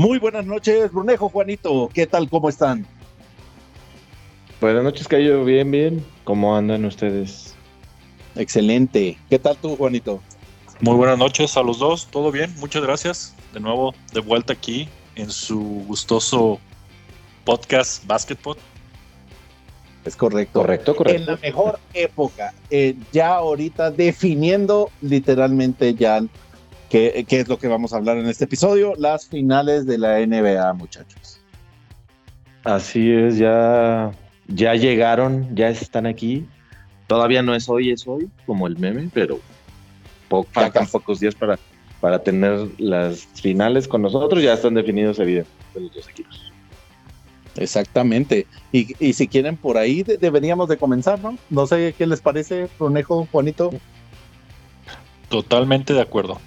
Muy buenas noches, Brunejo, Juanito. ¿Qué tal? ¿Cómo están? Buenas noches, Cayo. Bien, bien. ¿Cómo andan ustedes? Excelente. ¿Qué tal tú, Juanito? Muy buenas noches a los dos. ¿Todo bien? Muchas gracias. De nuevo, de vuelta aquí en su gustoso podcast Basketball. Es correcto. Correcto, correcto. En la mejor época, eh, ya ahorita definiendo literalmente ya qué, qué es lo que vamos a hablar en este episodio, las finales de la NBA, muchachos. Así es, ya, ya llegaron, ya están aquí. Todavía no es hoy, es hoy, como el meme, pero po- faltan pocos días para, para tener las finales con nosotros. Ya están definidos, evidentemente, los dos equipos. Exactamente. Y, y si quieren por ahí de- deberíamos de comenzar, ¿no? No sé qué les parece, Brunejo, Juanito. Totalmente de acuerdo.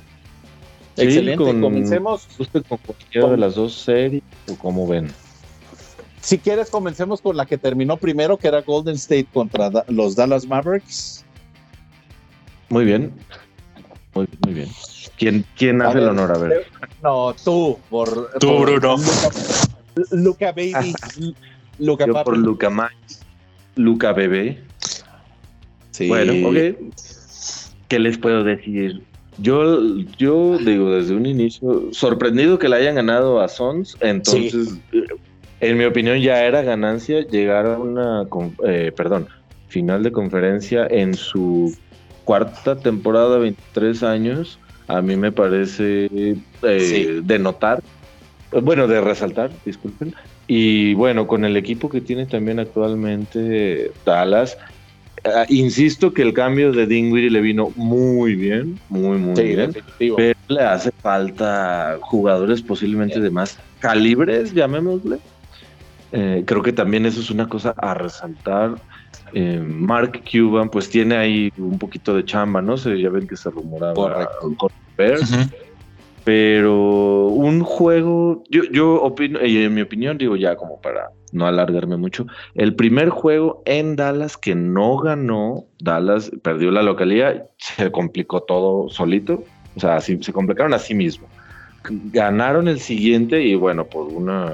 Sí, Excelente. con- Comencemos. ¿Gusta con cualquiera de las dos series o cómo ven? Si quieres, comencemos con la que terminó primero, que era Golden State contra Da- los Dallas Mavericks. Muy bien. Muy, muy bien. ¿Quién, quién hace el honor? A ver. No, tú, por. Tú, por Bruno. Luca, Luca Baby. Luca Yo Papi. por Luca Max, Luca Bebé. Sí. Bueno, ok. ¿Qué les puedo decir? Yo, yo digo, desde un inicio, sorprendido que le hayan ganado a Sons, entonces, eh, en mi opinión, ya era ganancia llegar a una, eh, perdón, final de conferencia en su cuarta temporada, 23 años. A mí me parece eh, Sí. de notar, bueno, de resaltar, disculpen. Y bueno, con el equipo que tiene también actualmente Dallas, Ah, insisto que el cambio de Dinwiddie le vino muy bien, muy, muy Sí, bien. definitivo. Pero le hace falta jugadores posiblemente de más calibres, llamémosle. Eh, creo que también eso es una cosa a resaltar. Eh, Mark Cuban, pues tiene ahí un poquito de chamba, ¿no? Se, ya ven que se rumoraba Correcto. con Bears, pero un juego, yo, yo opino, en mi opinión, digo ya como para no alargarme mucho, el primer juego en Dallas que no ganó, Dallas perdió la localidad, se complicó todo solito, o sea, así, se complicaron a sí mismo. Ganaron el siguiente y bueno, por una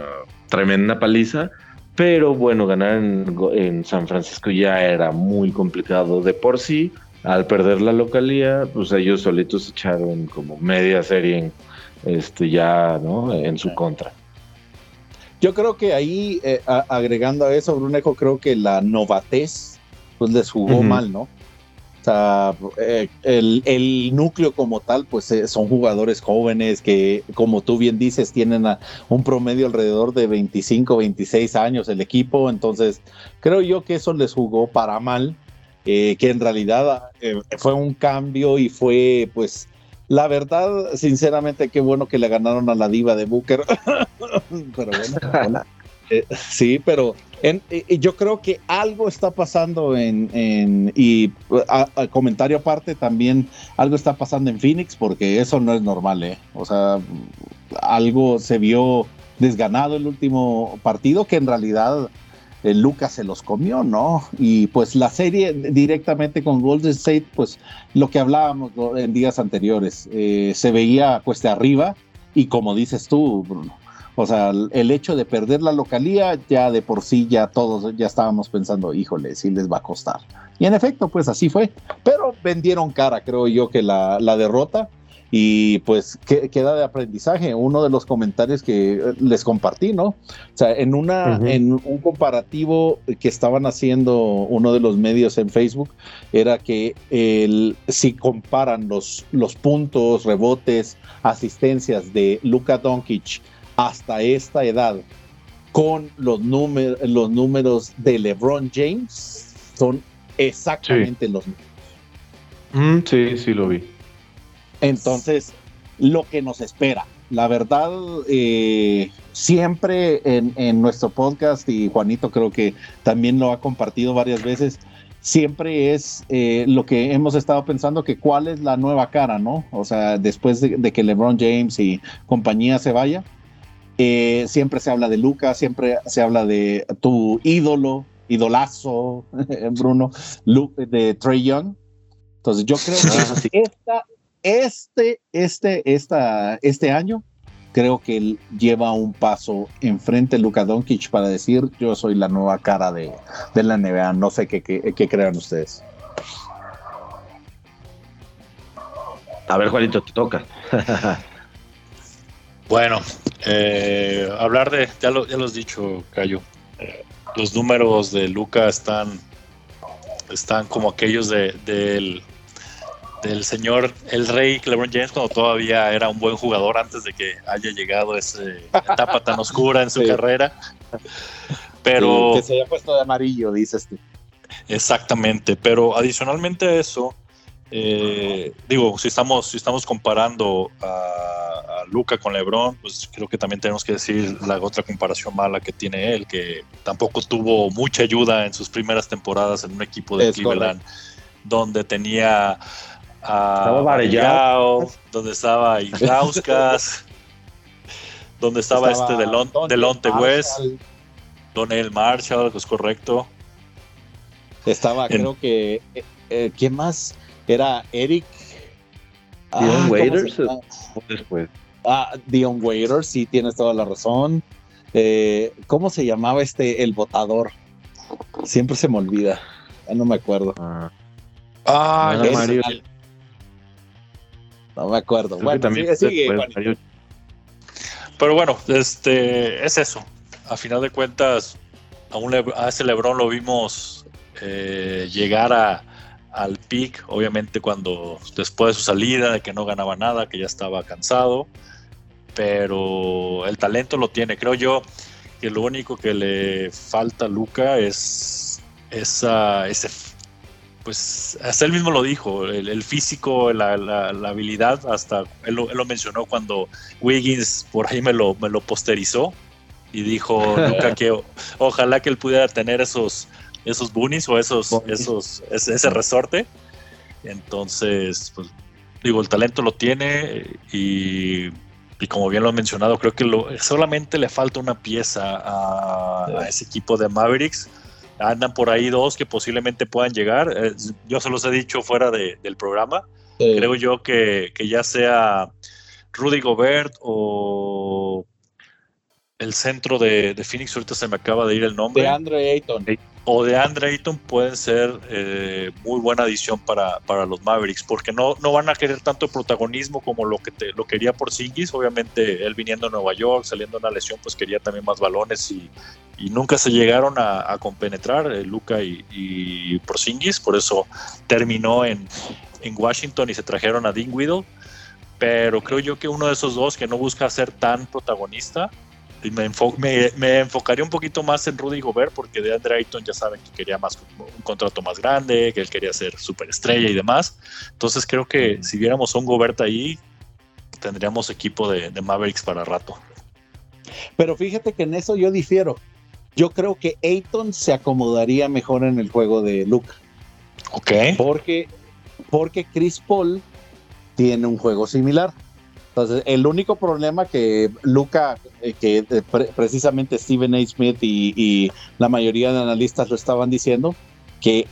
tremenda paliza, pero bueno, ganar en, en San Francisco ya era muy complicado de por sí. Al perder la localidad, pues ellos solitos echaron como media serie en, este, ya ¿no? en su contra. Yo creo que ahí, eh, a- agregando a eso, Brunejo, creo que la novatez pues les jugó mal, ¿no? O sea, eh, el, el núcleo como tal, pues eh, son jugadores jóvenes que, como tú bien dices, tienen a- un promedio alrededor de 25, 26 años el equipo. Entonces, creo yo que eso les jugó para mal, eh, que en realidad eh, fue un cambio y fue, pues, la verdad, sinceramente, qué bueno que le ganaron a la diva de Booker. pero bueno, eh, sí, pero en- eh, yo creo que algo está pasando en, en- y a, a comentario aparte también algo está pasando en Phoenix porque eso no es normal, ¿eh? O sea, algo se vio desganado el último partido que en realidad eh, Lucas se los comió, ¿no? Y pues la serie directamente con Golden State, pues lo que hablábamos en días anteriores, eh, se veía cuesta arriba y como dices tú, Bruno, o sea, el- hecho de perder la localía, ya de por sí, ya todos ya estábamos pensando, híjole, sí les va a costar. Y en efecto, pues así fue. Pero vendieron cara, creo yo, que la derrota. Y pues que- queda de aprendizaje. Uno de los comentarios que eh, les compartí, ¿no? O sea, en, una, en un comparativo que estaban haciendo uno de los medios en Facebook, era que el, si comparan los, los puntos, rebotes, asistencias de Luka Doncic hasta esta edad con los, númer- los números de LeBron James, son exactamente los mismos. Mm, sí, sí lo vi. Entonces, lo que nos espera. La verdad, eh, siempre en, en nuestro podcast, y Juanito creo que también lo ha compartido varias veces, siempre es eh, lo que hemos estado pensando, que cuál es la nueva cara, ¿no? O sea, después de, de que LeBron James y compañía se vaya, eh, siempre se habla de Lucas, siempre se habla de tu ídolo, idolazo, Bruno, de Trey Young. Entonces yo creo que esta, este, este, esta, este año creo que él lleva un paso enfrente Luka Doncic para decir yo soy la nueva cara de, de la NBA. No sé qué, qué, qué crean ustedes. A ver, Juanito, te toca. bueno, eh, hablar de, ya lo, ya lo has dicho, Cayo. Eh, los números de Luca están, están como aquellos de, del, del señor, el rey LeBron James, cuando todavía era un buen jugador antes de que haya llegado esa etapa tan oscura en su carrera. Pero. que se haya puesto de amarillo, dices tú. Exactamente, pero adicionalmente a eso, eh, digo, si estamos, si estamos comparando a, Luca con LeBron, pues creo que también tenemos que decir la otra comparación mala que tiene él, que tampoco tuvo mucha ayuda en sus primeras temporadas en un equipo de Cleveland, donde tenía a Varellao, donde estaba Islauskas, donde estaba, este Delon, Delonte West, Donel Marshall, que es correcto. Estaba, creo que, eh, eh, ¿quién más? Era Eric. Dion ah, Waiters después. Ah, Dion Waiters, sí, tienes toda la razón. Eh, ¿Cómo se llamaba este, el votador? Siempre se me olvida. no me acuerdo. Ah, ah no me acuerdo. bueno, también sigue, Pero bueno, este es eso. A final de cuentas, a, un a ese Lebron lo vimos eh, llegar a, al pick, obviamente cuando después de su salida, de que no ganaba nada, que ya estaba cansado, pero el talento lo tiene. Creo yo que lo único que le falta a Luca es esa, ese, pues hasta él mismo lo dijo, el, físico, la, habilidad, hasta él lo, mencionó cuando Wiggins por ahí me lo, me lo posterizó y dijo Luca que ojalá que él pudiera tener esos esos boonies o esos, esos, ese, resorte. Entonces, pues, digo, el talento lo tiene y, como bien lo he mencionado, creo que solamente le falta una pieza a, ese equipo de Mavericks. Andan por ahí dos que posiblemente puedan llegar. Eh, yo se los he dicho fuera del programa. Creo yo que, ya sea Rudy Gobert o el centro de, Phoenix, ahorita se me acaba de ir el nombre. De Andre Ayton o de Andre Ayton pueden ser eh, muy buena adición para, para, los Mavericks, porque no, no van a querer tanto protagonismo como lo que te, lo quería por Singis. Obviamente, él viniendo a Nueva York, saliendo de una lesión, pues quería también más balones y, y nunca se llegaron a, compenetrar eh, Luca y, y Porzingis, por eso terminó en, en Washington y se trajeron a Dean. Pero creo yo que uno de esos dos que no busca ser tan protagonista, me, me, enfocaría un poquito más en Rudy Gobert porque de Andre Ayton ya saben que quería más un contrato más grande, que él quería ser superestrella y demás. Entonces creo que si viéramos un Gobert ahí, tendríamos equipo de, Mavericks para rato. Pero fíjate que en eso yo difiero. Yo creo que Ayton se acomodaría mejor en el juego de Luca. Ok. Porque, porque Chris Paul tiene un juego similar. Entonces, el único problema que Luca, eh, que eh, precisamente Stephen A. Smith y, la mayoría de analistas lo estaban diciendo, que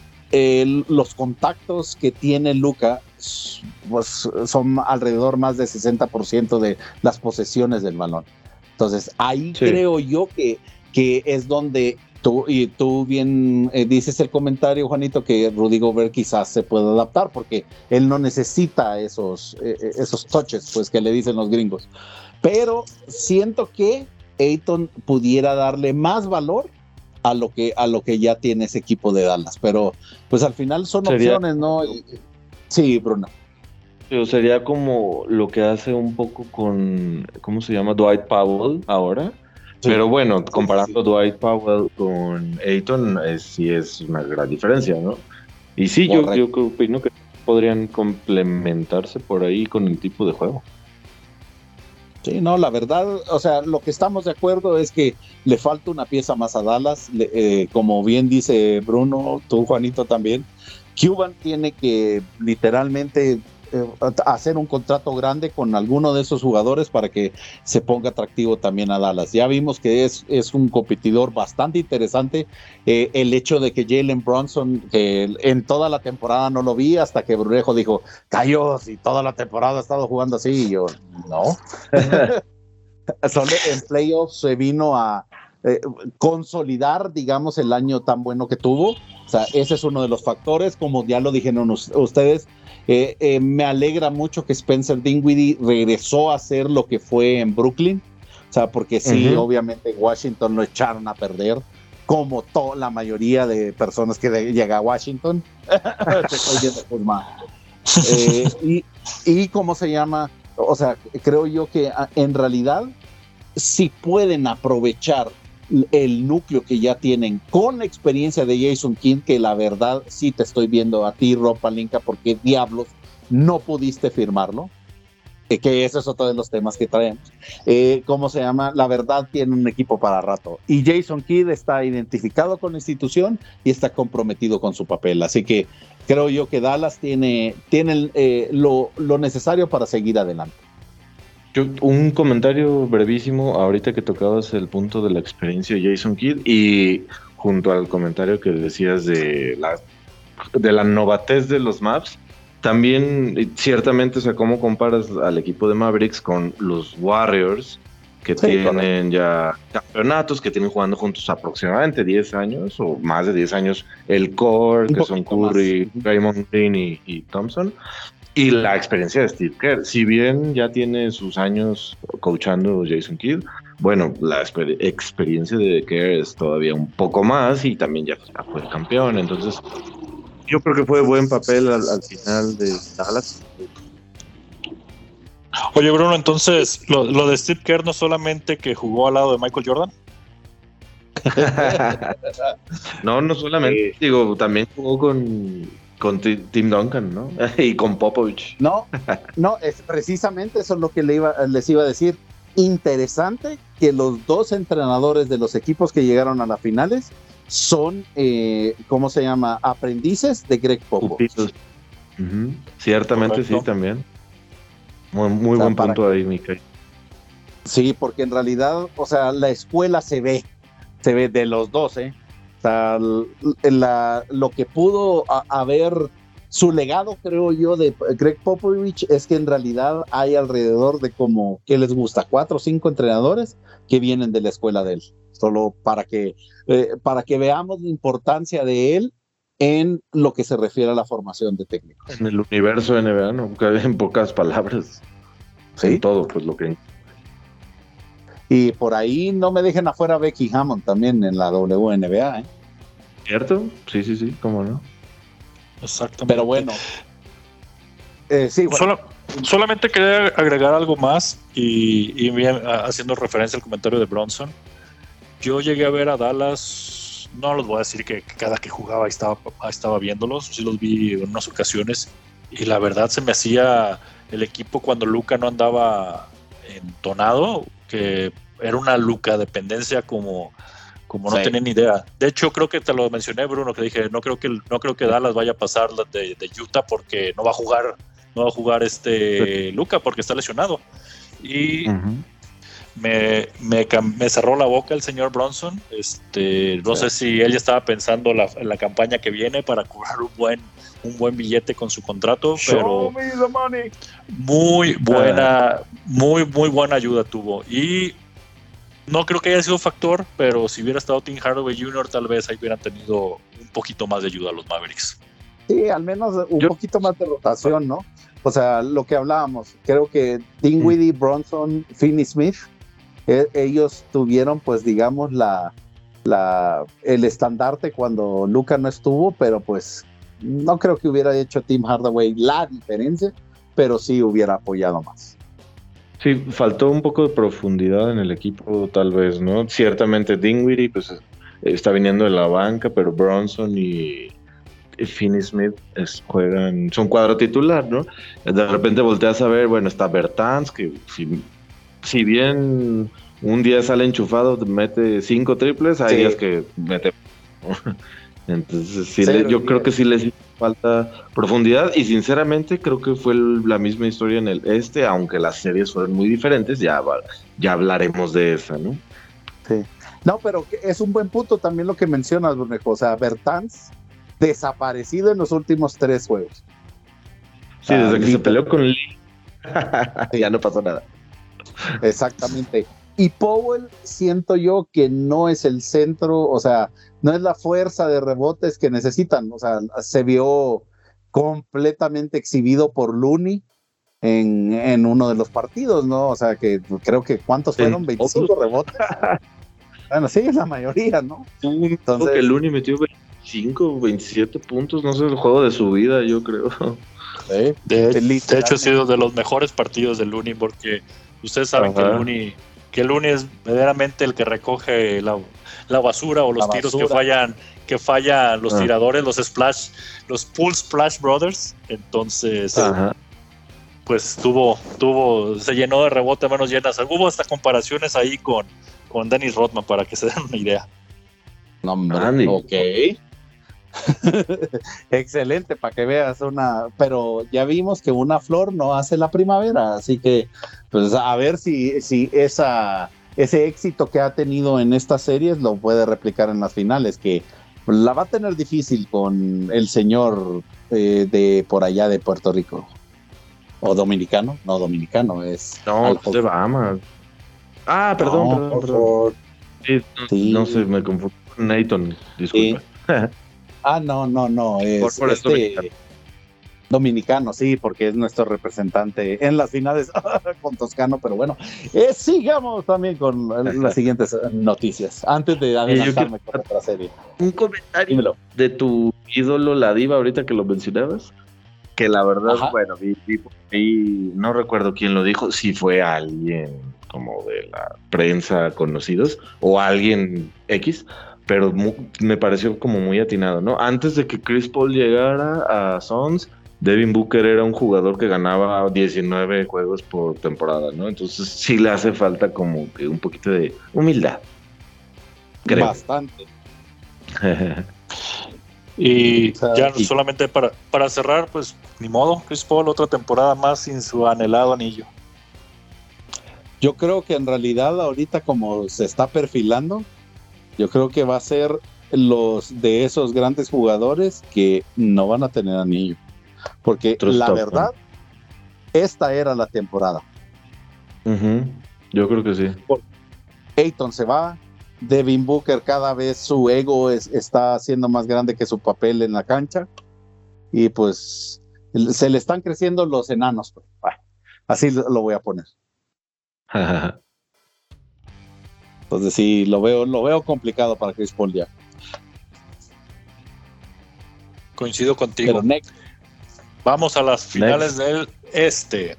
los contactos que tiene Luca pues, son alrededor más del 60% de las posesiones del balón. Entonces, ahí creo yo que, que es donde Tú, y tú bien eh, dices el comentario, Juanito, que Rudy Gobert quizás se pueda adaptar porque él no necesita esos, eh, eh, esos touches pues, que le dicen los gringos. Pero siento que Ayton pudiera darle más valor a lo que, a lo que ya tiene ese equipo de Dallas. Pero pues al final son opciones, ¿no? sí, Bruno. Pero sería como lo que hace un poco con, ¿cómo se llama? Dwight Powell ahora pero bueno, comparando Dwight Powell con Ayton, sí es una gran diferencia, ¿no? Y sí, yo, yo opino que podrían complementarse por ahí con el tipo de juego. Sí, no, la verdad, o sea, lo que estamos de acuerdo es que le falta una pieza más a Dallas, eh, como bien dice Bruno, tú Juanito también. Cuban tiene que literalmente hacer un contrato grande con alguno de esos jugadores para que se ponga atractivo también a Dallas. Ya vimos que es, es un competidor bastante interesante. Eh, el hecho de que Jalen Bronson, que en toda la temporada no lo vi hasta que Brunejo dijo, cayó, si toda la temporada ha estado jugando así, y yo, no. solo en playoffs se vino a eh, consolidar, digamos, el año tan bueno que tuvo. O sea, ese es uno de los factores, como ya lo dijeron ustedes. Eh, eh, me alegra mucho que Spencer Dinwiddie regresó a ser lo que fue en Brooklyn. O sea, porque sí, obviamente en Washington lo echaron a perder, como toda la mayoría de personas que llega a Washington. y, y cómo se llama, o sea, creo yo que en realidad si pueden aprovechar el núcleo que ya tienen con experiencia de Jason King, que la verdad sí te estoy viendo a ti, Rob Palinka, porque diablos no pudiste firmarlo. Eh, que ese es otro de los temas que traemos. Eh, ¿Cómo se llama? La verdad tiene un equipo para rato. Y Jason Kidd está identificado con la institución y está comprometido con su papel. Así que creo yo que Dallas tiene, tiene eh, lo, lo necesario para seguir adelante un comentario brevísimo, ahorita que tocabas el punto de la experiencia de Jason Kidd y junto al comentario que decías de la, de la novatez de los maps, también ciertamente, o sea, ¿cómo comparas al equipo de Mavericks con los Warriors? que tienen ya campeonatos, que tienen jugando juntos aproximadamente 10 años o más de 10 años el core, que son Curry, Raymond Green y, Thompson. Y la experiencia de Steve Kerr, si bien ya tiene sus años coachando Jason Kidd, bueno, la experiencia de Kerr es todavía un poco más y también ya fue campeón, entonces yo creo que fue buen papel al, final de Dallas. Oye Bruno, entonces lo, de Steve Kerr no solamente que jugó al lado de Michael Jordan. no, no solamente, digo, también jugó con con Tim Duncan, ¿no? y con Popovich. No, no, es precisamente eso es lo que le iba, les iba a decir. Interesante que los dos entrenadores de los equipos que llegaron a las finales son, eh, ¿cómo se llama? Aprendices de Greg Popovich. Ciertamente sí, también. Muy, buen punto ahí, Mikael. Sí, porque en realidad, o sea, la escuela se ve, se ve de los dos, ¿eh? La, lo que pudo haber su legado, creo yo, de Greg Popovich es que en realidad hay alrededor de como, ¿qué les gusta? Cuatro o cinco entrenadores que vienen de la escuela de él. Solo para que, eh, para que veamos la importancia de él en lo que se refiere a la formación de técnicos. En el universo NBA, ¿no? En pocas palabras. Sí. todo, pues lo que y por ahí no me dejen afuera Becky Hammond también en la WNBA, ¿eh? ¿Cierto? Sí, sí, sí, cómo no. Exactamente. Pero bueno. Eh, sí, solamente quería agregar algo más y, haciendo referencia al comentario de Bronson. Yo llegué a ver a Dallas, no los voy a decir que, cada que jugaba estaba, estaba viéndolos, sí los vi en unas ocasiones y la verdad se me hacía el equipo cuando Luca no andaba entonado, que era una Luca dependencia como, como no tenía ni idea. De hecho, creo que te lo mencioné, Bruno, que dije, no creo que, no creo que Dallas vaya a pasar de, de Utah porque no va a jugar, no va a jugar este Luca porque está lesionado. Y me, me, cerró la boca el señor Bronson. Este, no sé si él ya estaba pensando en la campaña que viene para cobrar un buen un buen billete con su contrato, pero muy buena, muy, muy buena ayuda tuvo. Y no creo que haya sido factor, pero si hubiera estado Tim Hardaway Jr., tal vez ahí hubieran tenido un poquito más de ayuda a los Mavericks. Sí, al menos un poquito más de rotación, ¿no? O sea, lo que hablábamos, creo que Dinwiddie, Bronson, Finney Smith, e, ellos tuvieron, pues, digamos, la, la, el estandarte cuando Luca no estuvo, pero pues no creo que hubiera hecho Tim Hardaway la diferencia, pero sí hubiera apoyado más. Sí, faltó un poco de profundidad en el equipo, tal vez, ¿no? Ciertamente Dingwiddie, pues está viniendo de la banca, pero Bronson y Finney Smith juegan, son cuadro titular, ¿no? De repente volteas a ver, bueno, está Bertans, que si, si bien un día sale enchufado, mete cinco triples, hay días que mete Entonces, sí, yo creo que sí les falta profundidad y sinceramente creo que fue la misma historia en el este, aunque las series fueron muy diferentes, ya, ya hablaremos de esa, ¿no? Sí. No, pero es un buen punto también lo que mencionas, Brunejo. O sea, Bertans desaparecido en los últimos tres juegos. Sí, desde que se peleó con Lee. ya no pasó nada. Exactamente. Y Powell siento yo que no es el centro, o sea, no es la fuerza de rebotes que necesitan. O sea, se vio completamente exhibido por Looney en, en uno de los partidos, ¿no? O sea, que creo que ¿cuántos fueron? 25 rebotes. bueno, sí, la mayoría, ¿no? Entonces, que Looney metió 25, 27 puntos, no sé, el juego de su vida, yo creo. De, de, hecho, ha sido de los mejores partidos de Looney porque ustedes saben que Looney, que Looney es verdaderamente el que recoge la, la basura o los tiros que fallan que fallan los ah. tiradores, los splash, los pool splash brothers. Entonces, pues tuvo, tuvo, se llenó de rebote manos llenas. Hubo hasta comparaciones ahí con, con Dennis Rodman para que se den una idea. No, ok. Excelente, para que veas una, pero ya vimos que una flor no hace la primavera, así que pues a ver si, si esa, ese éxito que ha tenido en estas series lo puede replicar en las finales, que la va a tener difícil con el señor eh, de por allá de Puerto Rico. ¿O dominicano? No, dominicano es. No, de Bahamas. Ah, perdón, perdón, Sí, no, sé, me confundí con Nathan, disculpa. Ah, no, no, no. Es, este, dominicano. sí, porque es nuestro representante en las finales con Toscano, pero bueno, eh, sigamos también con las siguientes noticias, antes de adelantarme con otra serie. Un comentario de tu ídolo, la diva, ahorita que lo mencionabas, que la verdad, bueno, vi, no recuerdo quién lo dijo, si fue alguien como de la prensa conocidos o alguien X, pero me pareció como muy atinado, ¿no? Antes de que Chris Paul llegara a Sons, Devin Booker era un jugador que ganaba 19 juegos por temporada, ¿no? Entonces sí le hace falta como que un poquito de humildad. Bastante. y ya solamente para, para cerrar, pues ni modo, Chris Paul otra temporada más sin su anhelado anillo. Yo creo que en realidad ahorita como se está perfilando, yo creo que va a ser los de esos grandes jugadores que no van a tener anillo. Porque la verdad, esta era la temporada. Yo creo que sí. Ayton se va, Devin Booker cada vez su ego está haciendo más grande que su papel en la cancha. Y pues se le están creciendo los enanos. Pues. así lo voy a poner. Entonces sí, lo veo, lo veo complicado para Chris Paul ya. Coincido contigo. Vamos a las finales del este.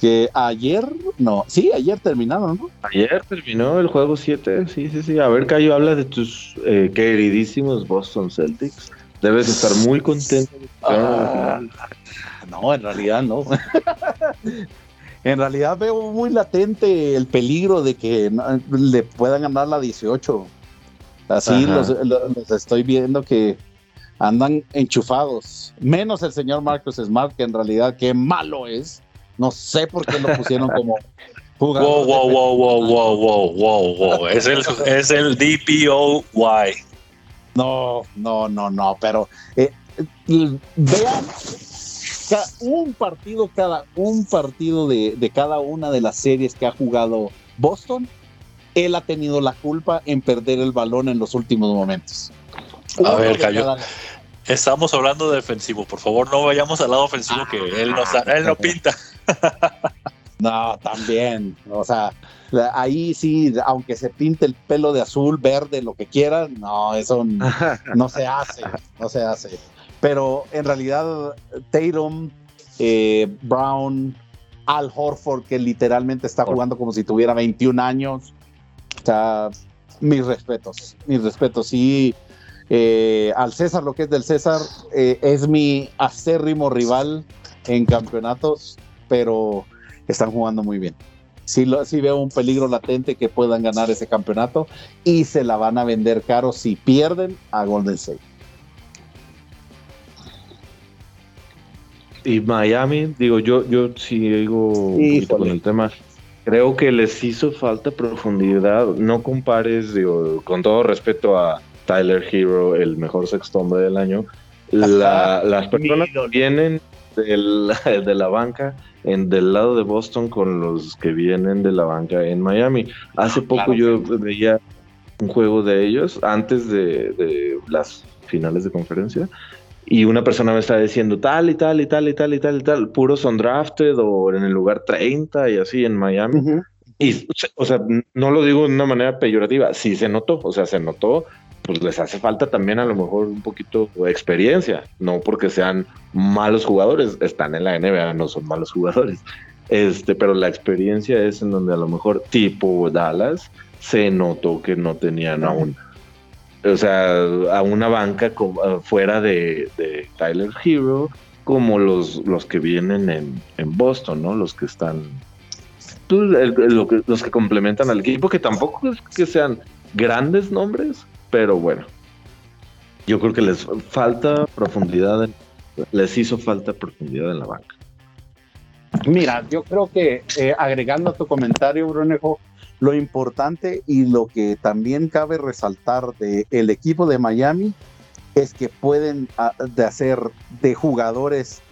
Que ayer, no, sí, ayer terminaron, ¿no? Ayer terminó el juego 7, sí, sí, sí. A ver, Cayo, habla de tus eh, queridísimos Boston Celtics. Debes estar muy contento. Ah, no, en realidad no. en realidad veo muy latente el peligro de que le puedan ganar la 18. Así los, estoy viendo que andan enchufados. Menos el señor Marcus Smart, que en realidad qué malo es. No sé por qué lo pusieron como jugador. Wow, wow, wow, wow, wow, wow, wow, Es el, es el DPOY. No, no, no, no, pero eh, vean un partido cada, un partido de, cada una de las series que ha jugado Boston, él ha tenido la culpa en perder el balón en los últimos momentos. A ver, Cayo. Estamos hablando de defensivo, por favor, no vayamos al lado ofensivo que él nos, él no pinta. no, también, o sea, ahí sí, aunque se pinte el pelo de azul, verde, lo que quiera, no, eso no se hace, no se hace pero en realidad Tatum, eh, Brown, Al Horford, que literalmente está jugando como si tuviera 21 años. O sea, mis respetos, mis respetos. Sí, eh, al César, lo que es del César, eh, es mi acérrimo rival en campeonatos, pero están jugando muy bien. Sí, sí veo un peligro latente que puedan ganar ese campeonato y se la van a vender caro si pierden a Golden State. Y Miami, digo, yo, yo sí digo con el tema. Creo que les hizo falta profundidad. No compares, digo, con todo respeto a Tyler Hero, el mejor sexto hombre del año. las personas vienen del, de la banca en, del lado de Boston con los que vienen de la banca en Miami. Hace poco yo veía un juego de ellos antes de, de las finales de conferencia y una persona me está diciendo tal y tal y tal y tal y tal y tal, puros undrafted o en el lugar 30 y así en Miami. Y, o sea, no lo digo de una manera peyorativa, sí se notó, o sea, se notó, pues les hace falta también a lo mejor un poquito de experiencia, no porque sean malos jugadores, están en la NBA, no son malos jugadores. Este, pero la experiencia es en donde a lo mejor tipo Dallas se notó que no tenían aún o sea, a una banca fuera de, Tyler Hero, como los, los que vienen en, Boston, ¿no? Los que están, los que complementan al equipo, que tampoco es que sean grandes nombres, pero bueno, yo creo que les falta profundidad, les hizo falta profundidad en la banca. Mira, yo creo que eh, agregando a tu comentario, Brunejo, lo importante y lo que también cabe resaltar del el equipo de Miami es que pueden ah, de hacer de jugadores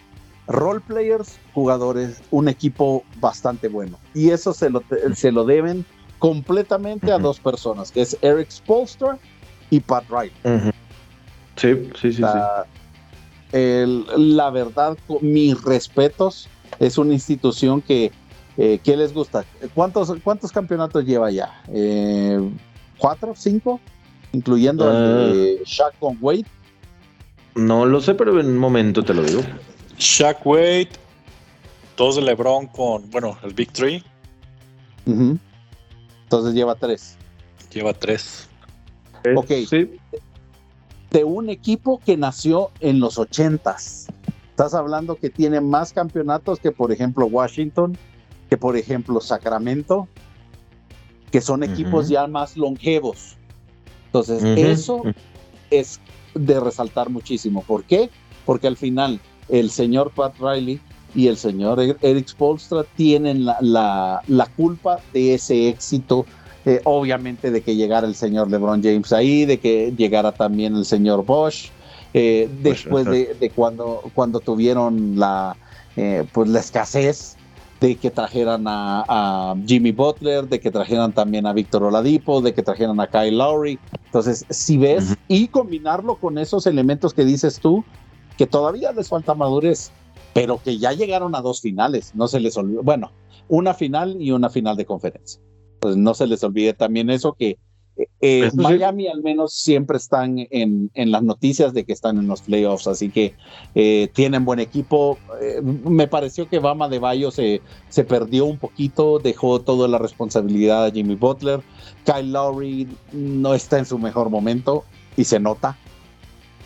role players, jugadores, un equipo bastante bueno. Y eso se lo, se lo deben completamente a dos personas, que es Eric Spolster y Pat Wright. Sí, sí, sí. La, la verdad, mis respetos, es una institución que eh, ¿Qué les gusta? ¿Cuántos, ¿Cuántos campeonatos lleva ya? Eh, ¿Cuatro? ¿Cinco? Incluyendo el de ah. Shaq con Wade. No lo sé, pero en un momento te lo digo. Shaq Wade, dos de LeBron con, bueno, el Big Three. Entonces lleva tres. Lleva tres. Ok. Sí. De un equipo que nació en los ochentas. Estás hablando que tiene más campeonatos que, por ejemplo, Washington, que por ejemplo Sacramento, que son equipos ya más longevos. Entonces, eso es de resaltar muchísimo. ¿Por qué? Porque al final el señor Pat Riley y el señor e-, Eric Spolstra tienen la, la, culpa de ese éxito, eh, obviamente de que llegara el señor LeBron James ahí, de que llegara también el señor Bosch, eh, después de, de, cuando, cuando tuvieron la, eh, pues la escasez de que trajeran a, Jimmy Butler, de que trajeran también a Víctor Oladipo, de que trajeran a Kyle Lowry. Entonces, si ves y combinarlo con esos elementos que dices tú, que todavía les falta madurez, pero que ya llegaron a dos finales, no se les olvide, bueno, una final y una final de conferencia. Pues no se les olvide también eso que eh, Miami al menos siempre están en, en, las noticias de que están en los playoffs, así que eh, tienen buen equipo. Eh, me pareció que Bama de Bayo se, se perdió un poquito, dejó toda la responsabilidad a Jimmy Butler. Kyle Lowry no está en su mejor momento y se nota.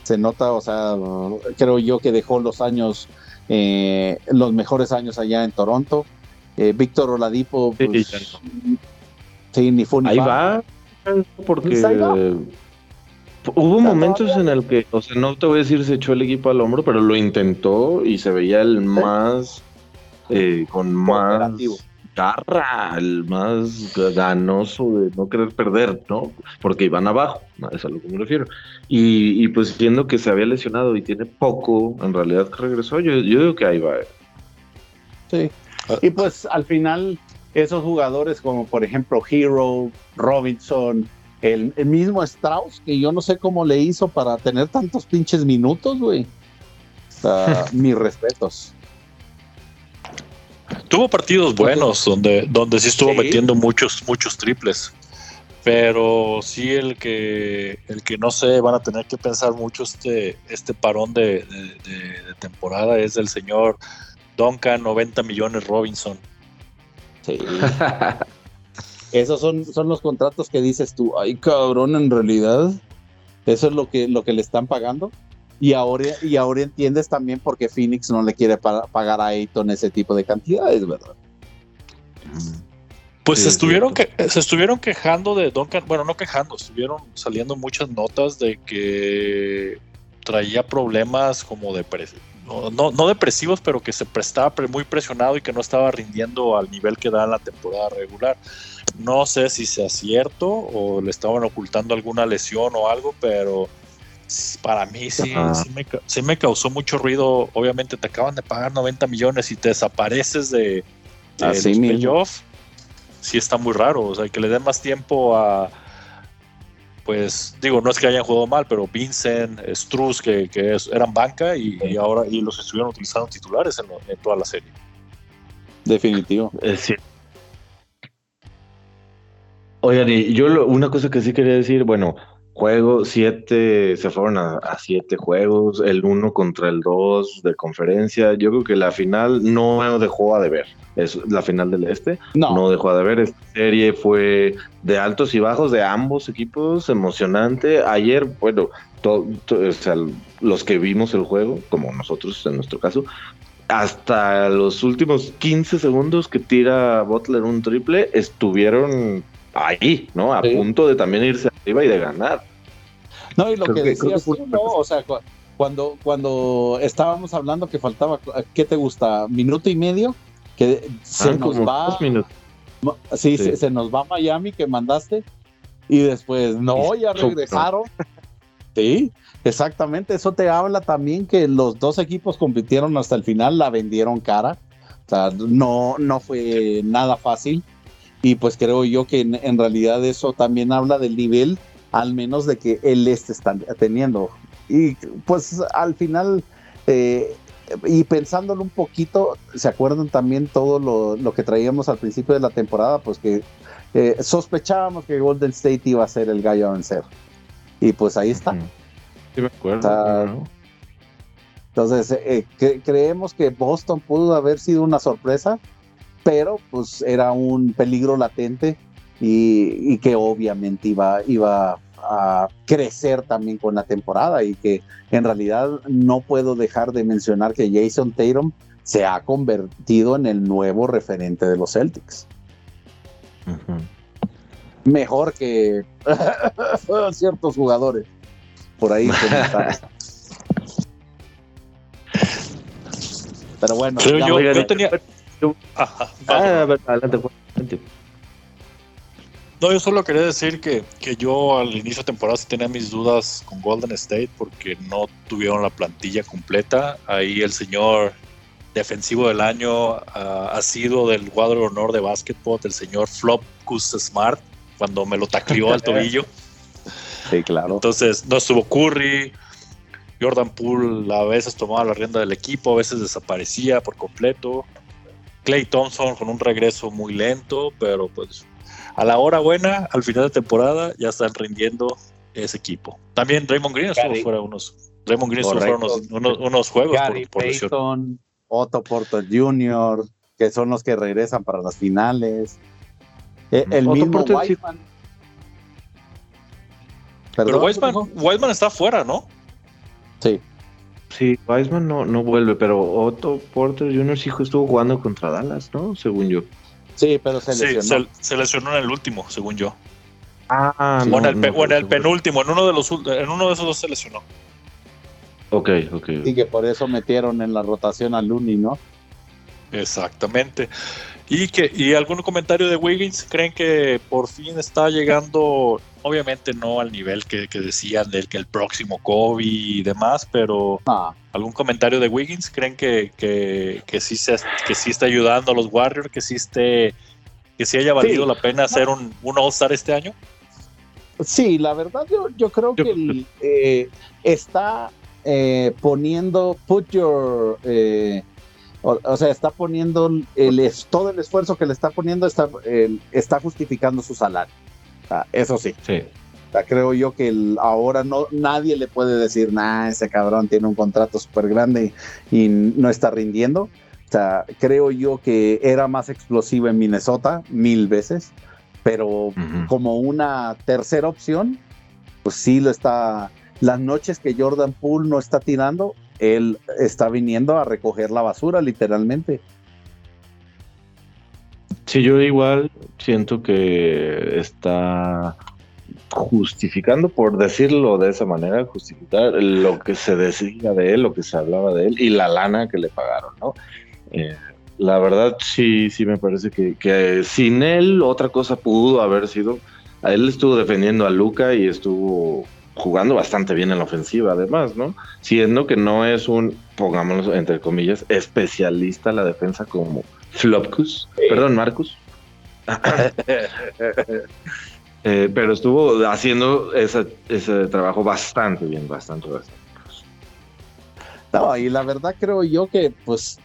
Se nota, o sea, creo yo que dejó los años, los mejores años allá en Toronto. Víctor Oladipo, pues, sí, ni fue ni Ahí va porque hubo momentos en el que, o sea, no te voy a decir se echó el equipo al hombro, pero lo intentó y se veía el más, eh, con más garra, el más ganoso de no querer perder, ¿no? Porque iban abajo, es a lo que me refiero. Y, pues viendo que se había lesionado y tiene poco, en realidad que regresó, yo, yo digo que ahí va. Sí. Y pues al final esos jugadores como por ejemplo Hero, Robinson, el, mismo Strauss, que yo no sé cómo le hizo para tener tantos pinches minutos, güey. mis respetos. Tuvo partidos buenos donde, donde sí estuvo metiendo muchos, muchos triples. Pero sí el que el que no sé, van a tener que pensar mucho este, este parón de, de temporada es el señor Duncan, 90 millones Robinson. Esos son, son los contratos que dices tú, ay cabrón, en realidad, eso es lo que, lo que le están pagando. Y ahora, y ahora entiendes también por qué Phoenix no le quiere pagar a Ayton ese tipo de cantidades, ¿verdad? Pues se, estuvieron que, se estuvieron quejando de Duncan, bueno, no quejando, estuvieron saliendo muchas notas de que traía problemas como de no, no, depresivos, pero que se estaba muy presionado y que no estaba rindiendo al nivel que da en la temporada regular. No sé si sea cierto o le estaban ocultando alguna lesión o algo, pero para mí sí, sí me, causó mucho ruido. Obviamente te acaban de pagar 90 millones y te desapareces de, los playoffs. Sí está muy raro. O sea, que le den más tiempo a, pues digo, no es que hayan jugado mal, pero Vincent, Struz, que, eran banca y, ahora y los estuvieron utilizando titulares en, toda la serie. Definitivo. sí. Oigan, y yo una cosa que sí quería decir, bueno, juego, siete, se fueron a, siete juegos, el uno contra el dos de conferencia. Yo creo que la final no dejó a deber. Es la final del este. No, dejó a deber. Esta serie fue de altos y bajos de ambos equipos, emocionante. Ayer, bueno, los que vimos el juego, como nosotros en nuestro caso, hasta los últimos 15 segundos que tira Butler un triple, estuvieron ahí, ¿no? A punto de también irse arriba y de ganar. No, y lo que, decías tú, ¿no? O sea, cuando, cuando estábamos hablando que faltaba, ¿qué te gusta? ¿Minuto y medio? Que se ah, nos va. Sí, Se, nos va a Miami que mandaste. Y después, no, ya regresaron. Sí, exactamente. Eso te habla también que los dos equipos compitieron hasta el final, la vendieron cara. O sea, no, no fue nada fácil. Y pues creo yo que en realidad eso también habla del nivel al menos de que el este está teniendo. Y pues al final, eh, y pensándolo un poquito, ¿se acuerdan también todo lo, que traíamos al principio de la temporada? Pues que eh, sospechábamos que Golden State iba a ser el gallo a vencer. Y pues ahí está. Sí, me acuerdo. entonces, eh, creemos que Boston pudo haber sido una sorpresa, pero pues era un peligro latente y, que obviamente iba, iba a crecer también con la temporada y que en realidad no puedo dejar de mencionar que Jason Tatum se ha convertido en el nuevo referente de los Celtics. Mejor que ciertos jugadores por ahí. Pero bueno, yo, tenía... ah, adelante, adelante. No, yo solo quería decir que, yo al inicio de temporada sí tenía mis dudas con Golden State porque no tuvieron la plantilla completa. Ahí el señor defensivo del año ah, ha sido del cuadro de honor de básquetbol, el señor Flopcus Smart, cuando me lo tacleó al tobillo. Sí, claro. Entonces no estuvo Curry. Jordan Poole a veces tomaba la rienda del equipo, a veces desaparecía por completo. Clay Thompson con un regreso muy lento, pero pues a la hora buena, al final de temporada, ya están rindiendo ese equipo. También Raymond Green estuvo fuera unos. Raymond Green estuvo fuera unos, juegos Gary por, Payton, Otto Porter Jr., que son los que regresan para las finales. Eh, el mismo Wiseman. Pero Wiseman, está fuera, ¿no? Sí. Sí, Wiseman no, no vuelve, pero Otto Porter Jr. sí estuvo jugando contra Dallas, ¿no? Según yo. Sí, pero se lesionó. Sí, se, lesionó en el último, según yo. Ah, o en el, penúltimo, en uno, de los, en uno de esos dos se lesionó. Ok, ok. Y que por eso metieron en la rotación a Looney, ¿no? Exactamente. ¿Y, que, ¿Y algún comentario de Wiggins? ¿Creen que por fin está llegando obviamente no al nivel que, decían del que el próximo Kobe y demás, pero ah. algún comentario de Wiggins, ¿creen que, que, sí se, que sí está ayudando a los Warriors, que sí esté, que sí haya valido la pena hacer un, un All-Star este año? Sí, la verdad yo, yo creo que eh, está eh, poniendo, put your, eh, o, sea, está poniendo el, todo el esfuerzo que le está poniendo, está, está justificando su salario eso sí. Sí. creo yo que ahora no nadie le puede decir, nah, ese cabrón tiene un contrato súper grande y, no está rindiendo. O sea, creo yo que era más explosivo en Minnesota mil veces, pero como una tercera opción, pues sí lo está. Las noches que Jordan Poole no está tirando, él está viniendo a recoger la basura, literalmente. Sí, yo igual siento que está justificando, por decirlo de esa manera, justificar lo que se decía de él, lo que se hablaba de él y la lana que le pagaron, ¿no? Eh, la verdad sí, sí me parece que, sin él otra cosa pudo haber sido. Él estuvo defendiendo a Luca y estuvo jugando bastante bien en la ofensiva, además, ¿no? Siendo que no es un, pongámoslo entre comillas, especialista en la defensa como Flopkus, perdón, Marcus. Eh, pero estuvo haciendo ese, ese trabajo bastante bien, bastante, bastante. No, y la verdad creo yo que pues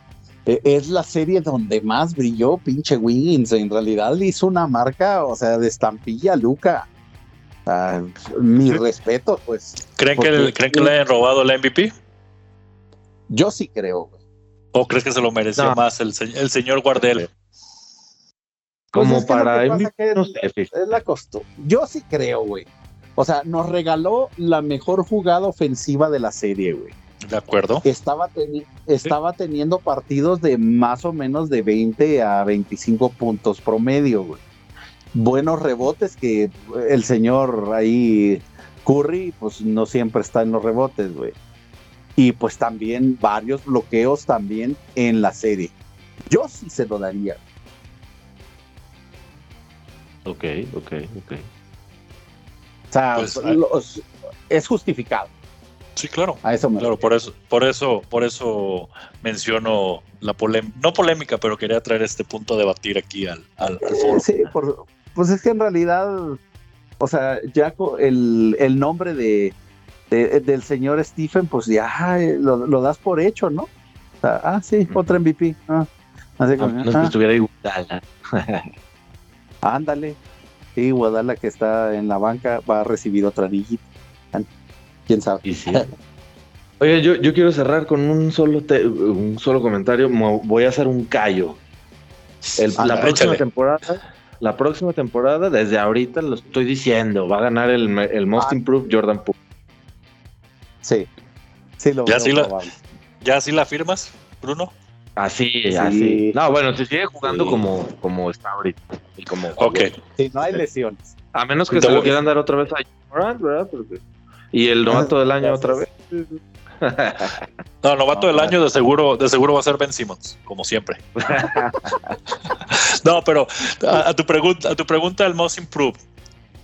e, es la serie donde más brilló pinche Wiggins. En realidad le hizo una marca, o sea, de estampilla Luca. mi respeto, pues. ¿Creen que, le, ¿Creen que le hayan robado el MVP? Yo sí creo, ¿O crees que se lo mereció más el, el señor Guardel? Como pues para es, la costumbre. Yo sí creo, güey. O sea, nos regaló la mejor jugada ofensiva de la serie, güey. De acuerdo. Estaba, estaba teniendo partidos de más o menos de 20 a 25 puntos promedio, güey. Buenos rebotes que el señor ahí Curry, pues no siempre está en los rebotes, güey. Y pues también varios bloqueos también en la serie. Yo sí se lo daría. Ok, ok, ok. O sea, pues, es justificado. Sí, claro. A eso Claro, por eso, por eso, por eso menciono la polémica, no polémica, pero quería traer este punto a debatir aquí al, al, foro. Sí, pues es que en realidad, o sea, ya el, el nombre de, del señor Stephen, pues ya lo, das por hecho, ¿no? ah, sí, otro MVP. Ah, así como, no, es que ah. estuviera igual. Ándale. Sí, Guadala que está en la banca va a recibir otra anillita quién sabe. Oye, yo, yo quiero cerrar con un solo, un solo comentario. Voy a hacer un callo. la próxima temporada, la próxima temporada, desde ahorita lo estoy diciendo, va a ganar el, el Most ah. Improved Jordan Poole. Sí, sí lo ¿Ya, sí la, ¿Ya sí la firmas, Bruno? Así, así. No, bueno, se sigue jugando como, como está ahorita. Y como ok. Sí, no hay lesiones. A menos que se lo quieran dar otra vez a Jordan, ¿verdad? Porque y el novato del año otra vez. No, novato del año de seguro, de seguro va a ser Ben Simmons, como siempre. no, pero a, tu pregunta, a tu pregunta del most improved.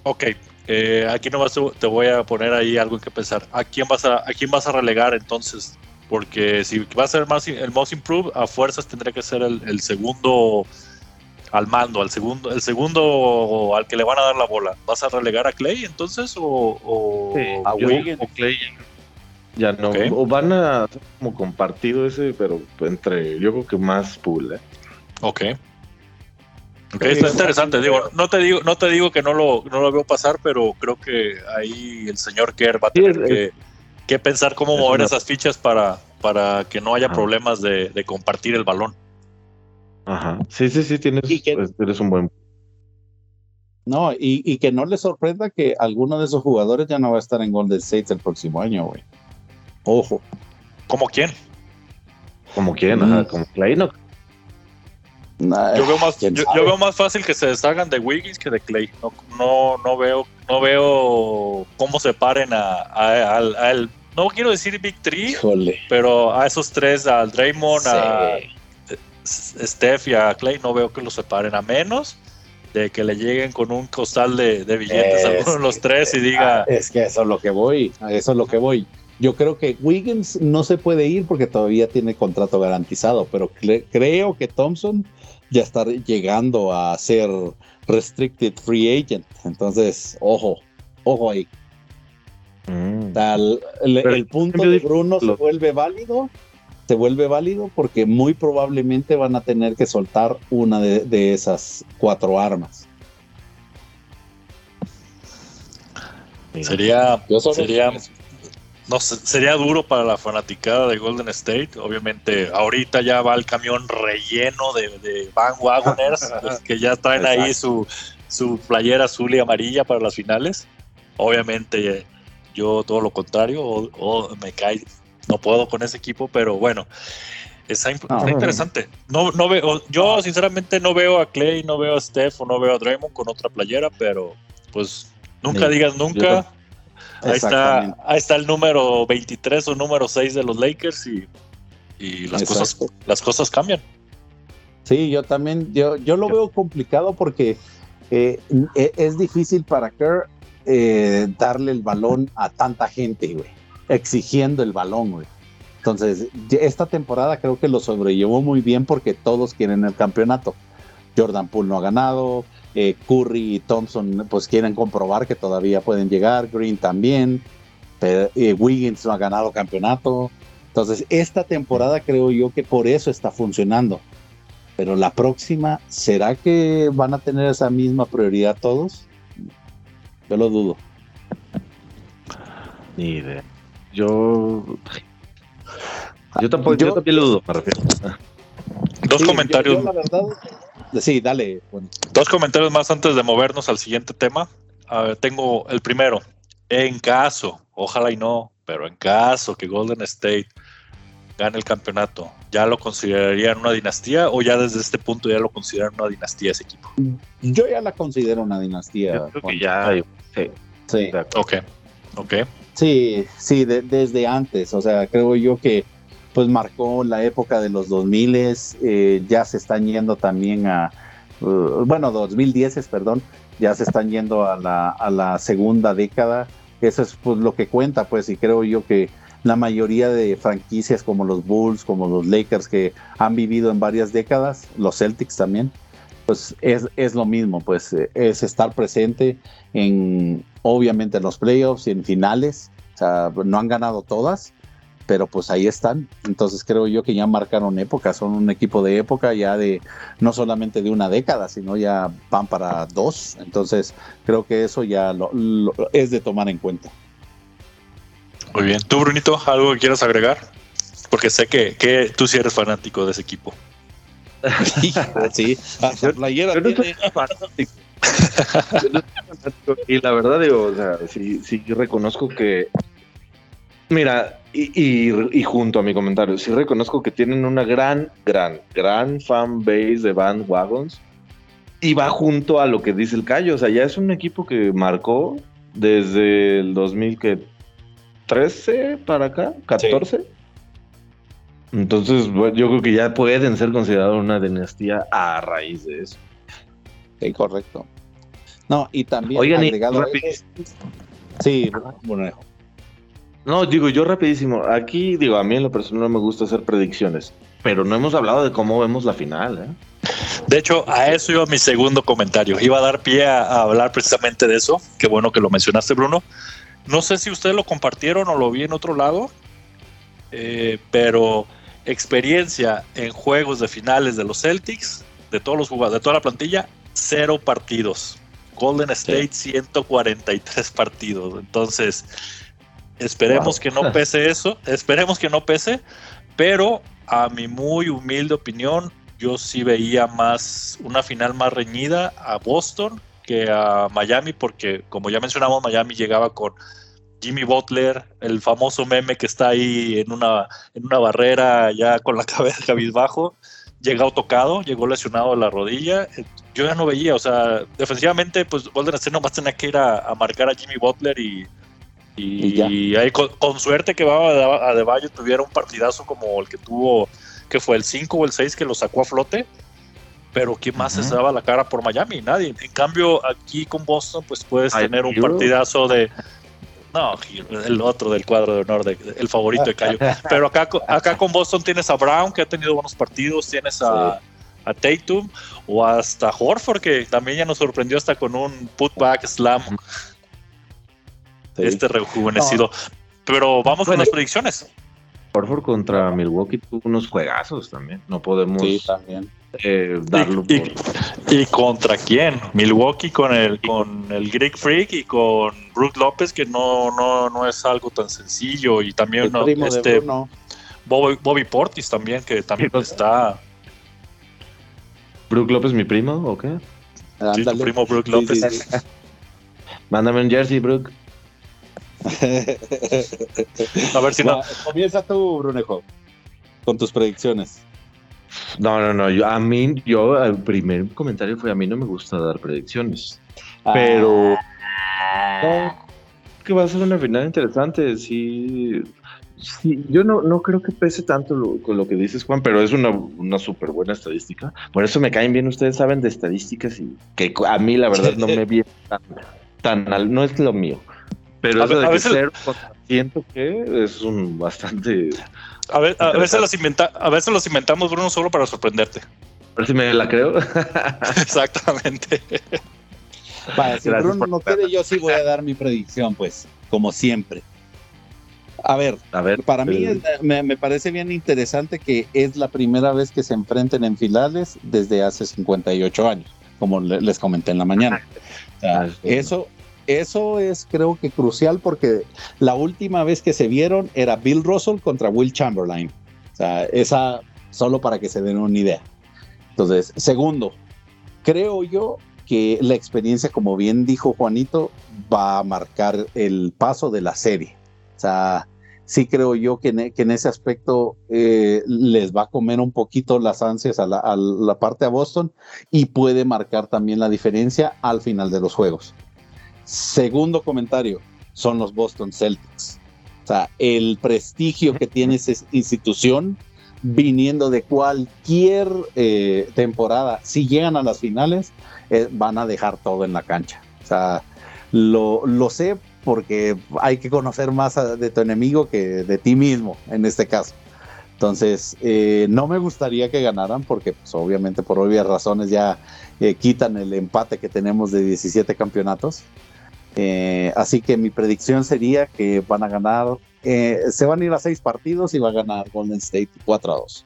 Ok, eh, aquí nomás te voy a poner ahí algo en que pensar. ¿A quién vas a, a quién vas a relegar entonces? Porque si va a ser más, el most improved, a fuerzas tendría que ser el segundo al mando, al segundo, el segundo al que le van a dar la bola. ¿Vas a relegar a Clay entonces o, a Wiggins? O Clay ya no. O van a como compartido ese, pero entre, yo creo que más pool, ¿eh? Ok. Okay, está interesante, digo, no te digo, no te digo que no lo, no lo veo pasar, pero creo que ahí el señor Kerr va a tener que, pensar cómo mover esas fichas para, para que no haya problemas de compartir el balón. Ajá. Sí, sí, sí, tienes, pues, eres un buen. No, y, que no le sorprenda que alguno de esos jugadores ya no va a estar en Golden State el próximo año, güey. Ojo. ¿Como quién? ¿Como quién? Ajá, como Clay, no. Yo, veo más, yo, veo más fácil que se deshagan de Wiggins que de Clay. No, no, no veo, no veo cómo se paren a, él. No quiero decir Big Three, pero a esos tres, al Draymond, a Steph y a Clay no veo que los separen a menos de que le lleguen con un costal de, billetes a alguno de los tres y diga. Ah, es que eso es lo que voy, eso es lo que voy. Yo creo que Wiggins no se puede ir porque todavía tiene contrato garantizado, pero creo que Thompson ya está llegando a ser restricted free agent. Entonces, ojo, ojo ahí. Mm. el, punto de Bruno se vuelve válido se vuelve válido porque muy probablemente van a tener que soltar una de, esas cuatro armas. Sería, sería, no sería duro para la fanaticada de Golden State. Obviamente, ahorita ya va el camión relleno de, de Van Wagoners, que ya traen ahí su, su playera azul y amarilla para las finales. Obviamente, yo todo lo contrario, o me cae no puedo con ese equipo, pero bueno, está, interesante. No, no veo, yo sinceramente no veo a Clay, no veo a Steph o no veo a Draymond con otra playera, pero pues nunca digas nunca. Ahí está, ahí está el número 23 o número 6 de los Lakers y, las, cosas, las cosas cambian. Sí, yo también, yo, yo lo veo complicado porque eh, e, es difícil para Kerr eh, darle el balón a tanta gente, güey, exigiendo el balón, güey. Entonces, esta temporada creo que lo sobrellevó muy bien porque todos quieren el campeonato. Jordan Poole no ha ganado, eh, Curry y Thompson pues quieren comprobar que todavía pueden llegar, Green también, pero, eh, Wiggins no ha ganado campeonato. Entonces, esta temporada creo yo que por eso está funcionando. Pero la próxima, ¿será que van a tener esa misma prioridad todos? Yo lo dudo. Ni idea. Yo. Yo tampoco, yo, también lo dudo, para Dos comentarios. Sí, dale. Dos comentarios más antes de movernos al siguiente tema. tengo el primero. En caso, ojalá y no, pero en caso que Golden State gane el campeonato, ¿ya lo considerarían una dinastía o ya desde este punto ya lo consideran una dinastía ese equipo? Yo ya la considero una dinastía. creo que ya, sí. Sí. Ok, ok. Sí, sí, desde antes, o sea, creo yo que pues marcó la época de los 2000, eh, ya se están yendo también a, uh, bueno, 2010, perdón, ya se están yendo a la, a la segunda década, eso es pues lo que cuenta, pues, y creo yo que la mayoría de franquicias como los Bulls, como los Lakers que han vivido en varias décadas, los Celtics también, pues es, es lo mismo, pues es estar presente en, obviamente, en los playoffs y en finales, o sea, no han ganado todas, pero pues ahí están. Entonces creo yo que ya marcaron época, son un equipo de época ya de no solamente de una década, sino ya van para dos. Entonces creo que eso ya lo, es de tomar en cuenta. Muy bien. ¿Tú, Brunito, algo que quieras agregar? Porque sé que, que tú sí eres fanático de ese equipo. sí, hasta playera y la verdad, digo, o sea, sí, sí reconozco que Mira, y, junto a mi comentario, sí reconozco que tienen una gran, gran, gran fan base de bandwagons y va junto a lo que dice el Cayo. O sea, ya es un equipo que marcó desde el 2013 para acá, 14. Entonces, yo creo que ya pueden ser considerados una dinastía a raíz de eso. Sí, correcto. No, y también Oigan, agregado. sí, bueno, no, digo yo rapidísimo. Aquí, digo, a mí en lo personal no me gusta hacer predicciones, pero no hemos hablado de cómo vemos la final. ¿eh? De hecho, a eso iba mi segundo comentario. Iba a dar pie a, hablar precisamente de eso. Qué bueno que lo mencionaste, Bruno. No sé si ustedes lo compartieron o lo vi en otro lado, eh, pero experiencia en juegos de finales de los Celtics, de todos los jugadores, de toda la plantilla, cero partidos. Golden State, 143 partidos. Entonces, Esperemos que no pese eso, esperemos que no pese, pero a mi muy humilde opinión, yo sí veía más una final más reñida a Boston que a Miami, porque como ya mencionamos, Miami llegaba con Jimmy Butler, el famoso meme que está ahí en una, en una barrera ya con la cabeza cabizbajo, llegado tocado, llegó lesionado de la rodilla. Yo ya no veía, o sea, defensivamente, pues Golden State nomás tenía que ir a marcar a Jimmy Butler y y, ahí con, suerte que va a De Valle tuviera un partidazo como el que tuvo, que fue el 5 o el 6 que lo sacó a flote. Pero ¿quién más se daba la cara por Miami? Nadie. En cambio, aquí con Boston, pues puedes tener un partidazo de. No, el otro del cuadro de honor, el favorito de Cayo. Pero acá, acá con Boston tienes a Brown, que ha tenido buenos partidos, tienes a, a Tatum, o hasta Horford, que también ya nos sorprendió hasta con un putback slam este rejuvenecido. Pero vamos con las predicciones. Horford contra Milwaukee tuvo unos juegazos también. No podemos también. Eh, darlo. Y, contra quién? Milwaukee con el con el Greek Freak y con Brook López, que no, no, no es algo tan sencillo. Y también este Bobby, Portis también, que también está. ¿Brook López mi primo o qué? Sí, tu primo Brook López. Mándame un jersey, Brook. a ver si no. Comienza tú, Brunejo, con tus predicciones. No, no, no. Yo, a mí, yo, el primer comentario fue: a mí no me gusta dar predicciones. Ah. Pero. que va a ser una final interesante. Sí. Sí, yo no, no creo que pese tanto con lo que dices, Juan, pero es una, una súper buena estadística. Por eso me caen bien, ustedes saben de estadísticas y que a mí la verdad no me viene tan al, no es lo mío. Pero eso de que cero siento que es un bastante. A, ver, a veces los inventa, a veces los inventamos, Bruno, solo para sorprenderte. A ver si me la creo. Exactamente. Vale, si Bruno no quiere, yo sí voy a dar mi predicción, pues, como siempre. A ver, a ver para mí me, parece bien interesante que es la primera vez que se enfrenten en finales desde hace 58 años, como les comenté en la mañana. Ah, eso, eso es creo que crucial porque la última vez que se vieron era Bill Russell contra Will Chamberlain. O sea, esa solo para que se den una idea. Entonces, segundo, creo yo que la experiencia, como bien dijo Juanito, va a marcar el paso de la serie. O sea, sí creo yo que en, ese aspecto eh, les va a comer un poquito las ansias a la, parte a Boston y puede marcar también la diferencia al final de los juegos. Segundo comentario, son los Boston Celtics. O sea, el prestigio que tiene esa institución viniendo de cualquier eh, temporada, si llegan a las finales, eh, van a dejar todo en la cancha. O sea, lo, lo sé porque hay que conocer más de tu enemigo que de ti mismo en este caso. Entonces, eh, no me gustaría que ganaran porque pues, obviamente por obvias razones ya quitan el empate que tenemos de 17 campeonatos. Así que mi predicción sería que van a ganar eh, se van a ir a seis partidos y va a ganar Golden State 4 a 2.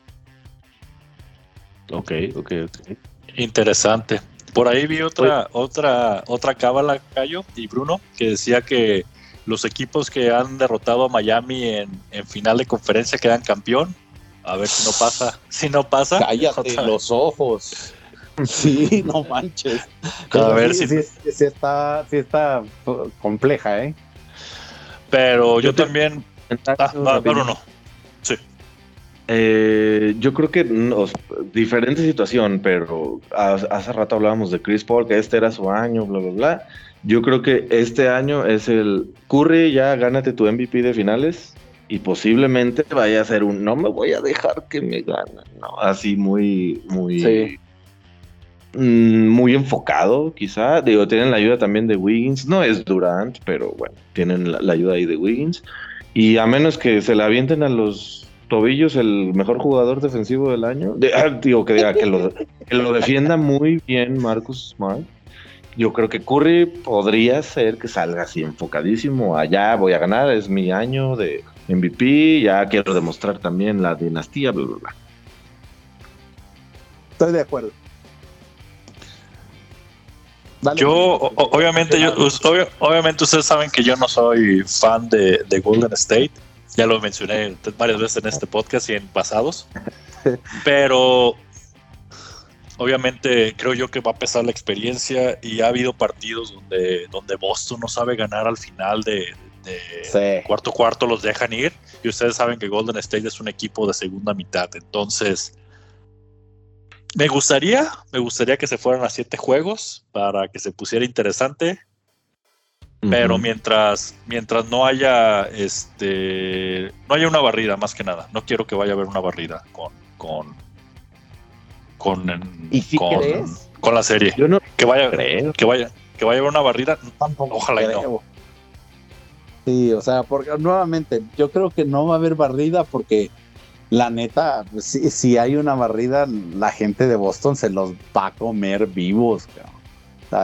Ok, ok, ok. Interesante. Por ahí vi otra, otra, otra cábala, Cayo y Bruno, que decía que los equipos que han derrotado a Miami en, final de conferencia quedan campeón. A ver si no pasa. Si no pasa. Cállate los ojos. Sí, no manches. A ver si... está, sí está compleja, ¿eh? Pero yo, también. Ah, no. Sí. Eh, yo creo que diferente situación, pero hace rato hablábamos de Chris Paul, que este era su año, bla, bla, bla. Yo creo que este año es el Curry, ya gánate tu MVP de finales y posiblemente vaya a ser un no me voy a dejar que me ganen, ¿no? Así muy, muy. Mm, muy enfocado, quizá. Digo, tienen la ayuda también de Wiggins. No es Durant, pero bueno, tienen la, ayuda ahí de Wiggins. Y a menos que se la avienten a los tobillos el mejor jugador defensivo del año, ah, digo que, que, lo, que lo defienda muy bien Marcus Smart. Yo creo que Curry podría ser que salga así enfocadísimo. Allá voy a ganar, es mi año de MVP, ya quiero demostrar también la dinastía, bla, bla, bla. Estoy de acuerdo yo, obviamente, yo, obviamente ustedes saben que yo no soy fan de, Golden State. Ya lo mencioné varias veces en este podcast y en pasados. Pero obviamente creo yo que va a pesar la experiencia y ha habido partidos donde, donde Boston no sabe ganar al final de, cuarto cuarto los dejan ir y ustedes saben que Golden State es un equipo de segunda mitad entonces me gustaría, me gustaría que se fueran a siete juegos para que se pusiera interesante. Pero mientras, mientras no haya este no haya una barrida, más que nada. No quiero que vaya a haber una barrida con, con, con, con, la serie. Yo no que vaya, que vaya, que vaya a haber una barrida. Ojalá y no. Sí, o sea, porque nuevamente, yo creo que no va a haber barrida porque la neta, si, hay una barrida, la gente de Boston se los va a comer vivos.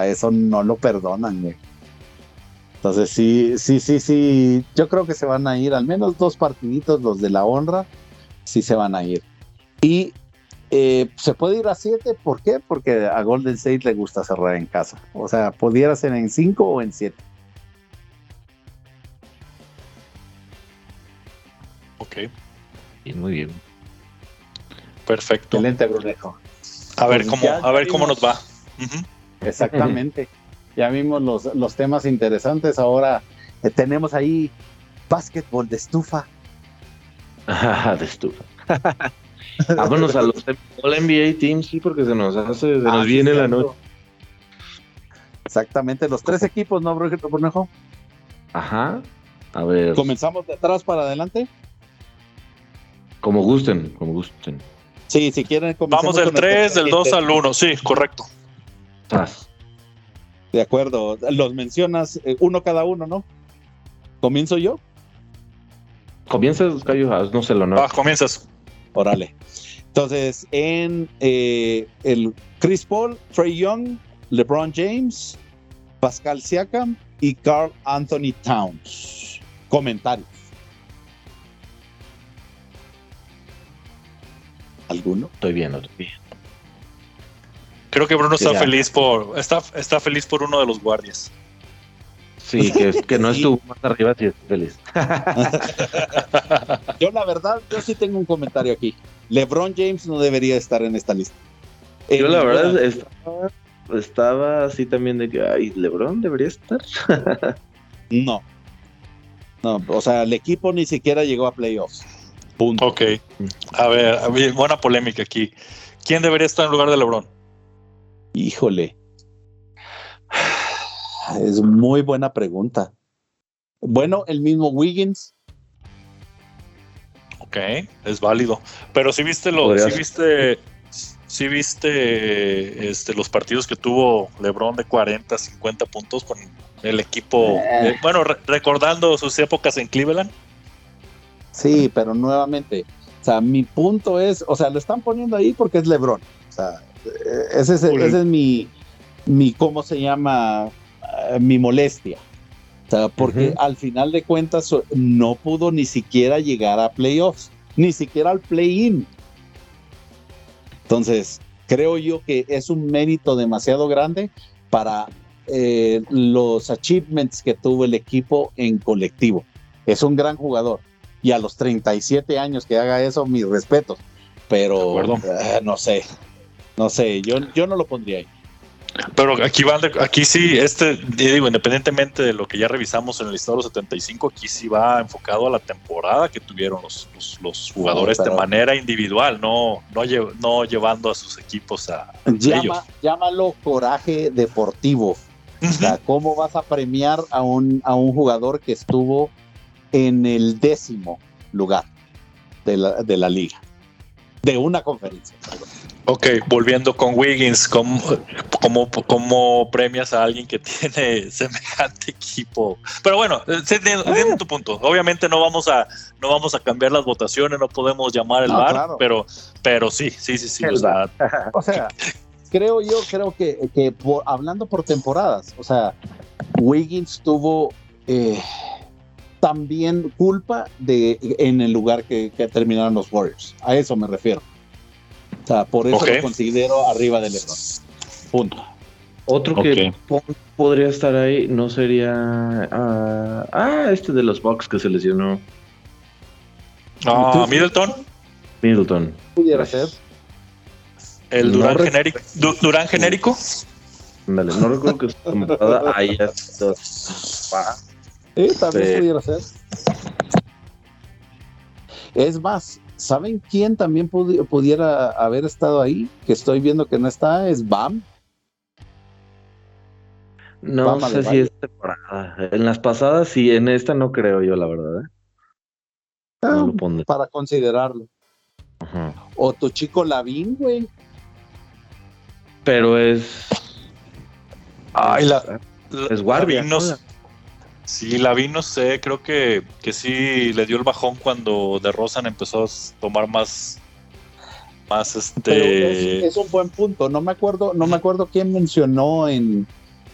Eso no lo perdonan. Entonces, sí, sí, sí, sí. Yo creo que se van a ir, al menos dos partiditos, los de la honra, sí se van a ir. Y eh, se puede ir a siete, ¿por qué? Porque a Golden State le gusta cerrar en casa. O sea, pudiera ser en cinco o en siete. Ok muy bien. Perfecto. Excelente, Brunejo. A ver pues cómo, a ver cómo nos va. Exactamente. ya vimos los, temas interesantes. Ahora eh, tenemos ahí básquetbol de estufa. de estufa. Vámonos a los NBA Teams, sí, porque se nos hace, se nos ah, viene la noche. Exactamente, los tres equipos, ¿no, Brunejo? Ajá. A ver. ¿Comenzamos de atrás para adelante? Como gusten, como gusten. Sí, si quieren. Vamos del 3, del 2 al 1, sí, correcto. De acuerdo, los mencionas eh, uno cada uno, ¿no? ¿Comienzo yo? Comienzas, Cayo, no sé lo no. Ah, comienzas. Órale. Entonces, en eh, el Chris Paul, Trey Young, LeBron James, Pascal Siakam y Carl Anthony Towns. Comentarios. ¿Alguno? Estoy bien, estoy bien. Creo que Bruno está Ya. feliz por está, está feliz por uno de los guardias. Sí, que, que no Sí. estuvo más arriba, sí estoy feliz. Yo la verdad, yo sí tengo un comentario aquí. LeBron James no debería estar en esta lista. Yo En la ninguna- verdad estaba, estaba así también de que, ay, LeBron debería estar. No. No, o sea, el equipo ni siquiera llegó a playoffs. Punto. Ok. A ver, buena polémica aquí. ¿Quién debería estar en lugar de LeBron? Híjole. Es muy buena pregunta. Bueno, el mismo Wiggins. Ok, es válido. Pero si viste lo, si viste, si viste este, los partidos que tuvo LeBron de 40, 50 puntos con el equipo. Eh. eh, bueno, re- recordando sus épocas en Cleveland. Sí, pero nuevamente, o sea, mi punto es, o sea, lo están poniendo ahí porque es LeBron. O sea, eh, ese es, Uy. ese es mi, mi, ¿cómo se llama? Eh, mi molestia. O sea, porque al final de cuentas no pudo ni siquiera llegar a playoffs, ni siquiera al play-in. Entonces, creo yo que es un mérito demasiado grande para eh, los achievements que tuvo el equipo en colectivo. Es un gran jugador. Y a los 37 años que haga eso, mis respetos. Pero eh, no sé. No sé, yo, yo no lo pondría ahí. Pero aquí de- aquí sí, este, digo, independientemente de lo que ya revisamos en el listado de los 75, aquí sí va enfocado a la temporada que tuvieron los, los, los jugadores de manera individual, no, no, lle- no llevando a sus equipos a ellos. Llama, llámalo coraje deportivo. O sea, ¿cómo vas a premiar a un, a un jugador que estuvo en el décimo lugar de la, de la liga? De una conferencia. Ok, volviendo con Wiggins, ¿cómo, cómo, cómo premias a alguien que tiene semejante equipo? Pero bueno, eh, entiendo, entiendo tu punto. Obviamente no vamos a no vamos a cambiar las votaciones, no podemos llamar el No, bar, claro. pero pero sí, sí, sí, sí. O sea, O sea, creo yo, creo que, que por- hablando por temporadas, o sea, Wiggins tuvo eh, también culpa de en el lugar que, que terminaron los Warriors. A eso me refiero. O sea, por eso lo considero arriba de LeBron. Punto. Otro que podría estar ahí no sería. ah, ah, este de los Bucks que se lesionó. ah. Middleton, Middleton. Pudiera ser. el No Durán rec- genérico, Du- Durán genérico. Ándale, no recuerdo que su temporada haya sido- Ah, Sí, también Sí. pudiera ser. Es más, ¿saben quién también pudi- pudiera haber estado ahí? Que estoy viendo que no está, es Bam. No sé si es temporada. En las pasadas sí, en esta no creo yo, la verdad. ¿eh? Ah, No lo pondré. para considerarlo. Ajá. O tu chico Lavín, güey. Pero es. Ay, la, la- Es guardia, no Sí, Lavín no sé, creo que, que sí le dio el bajón cuando De Rosan empezó a tomar más, más Pero este. es, es un buen punto. No me acuerdo, no me acuerdo quién mencionó en,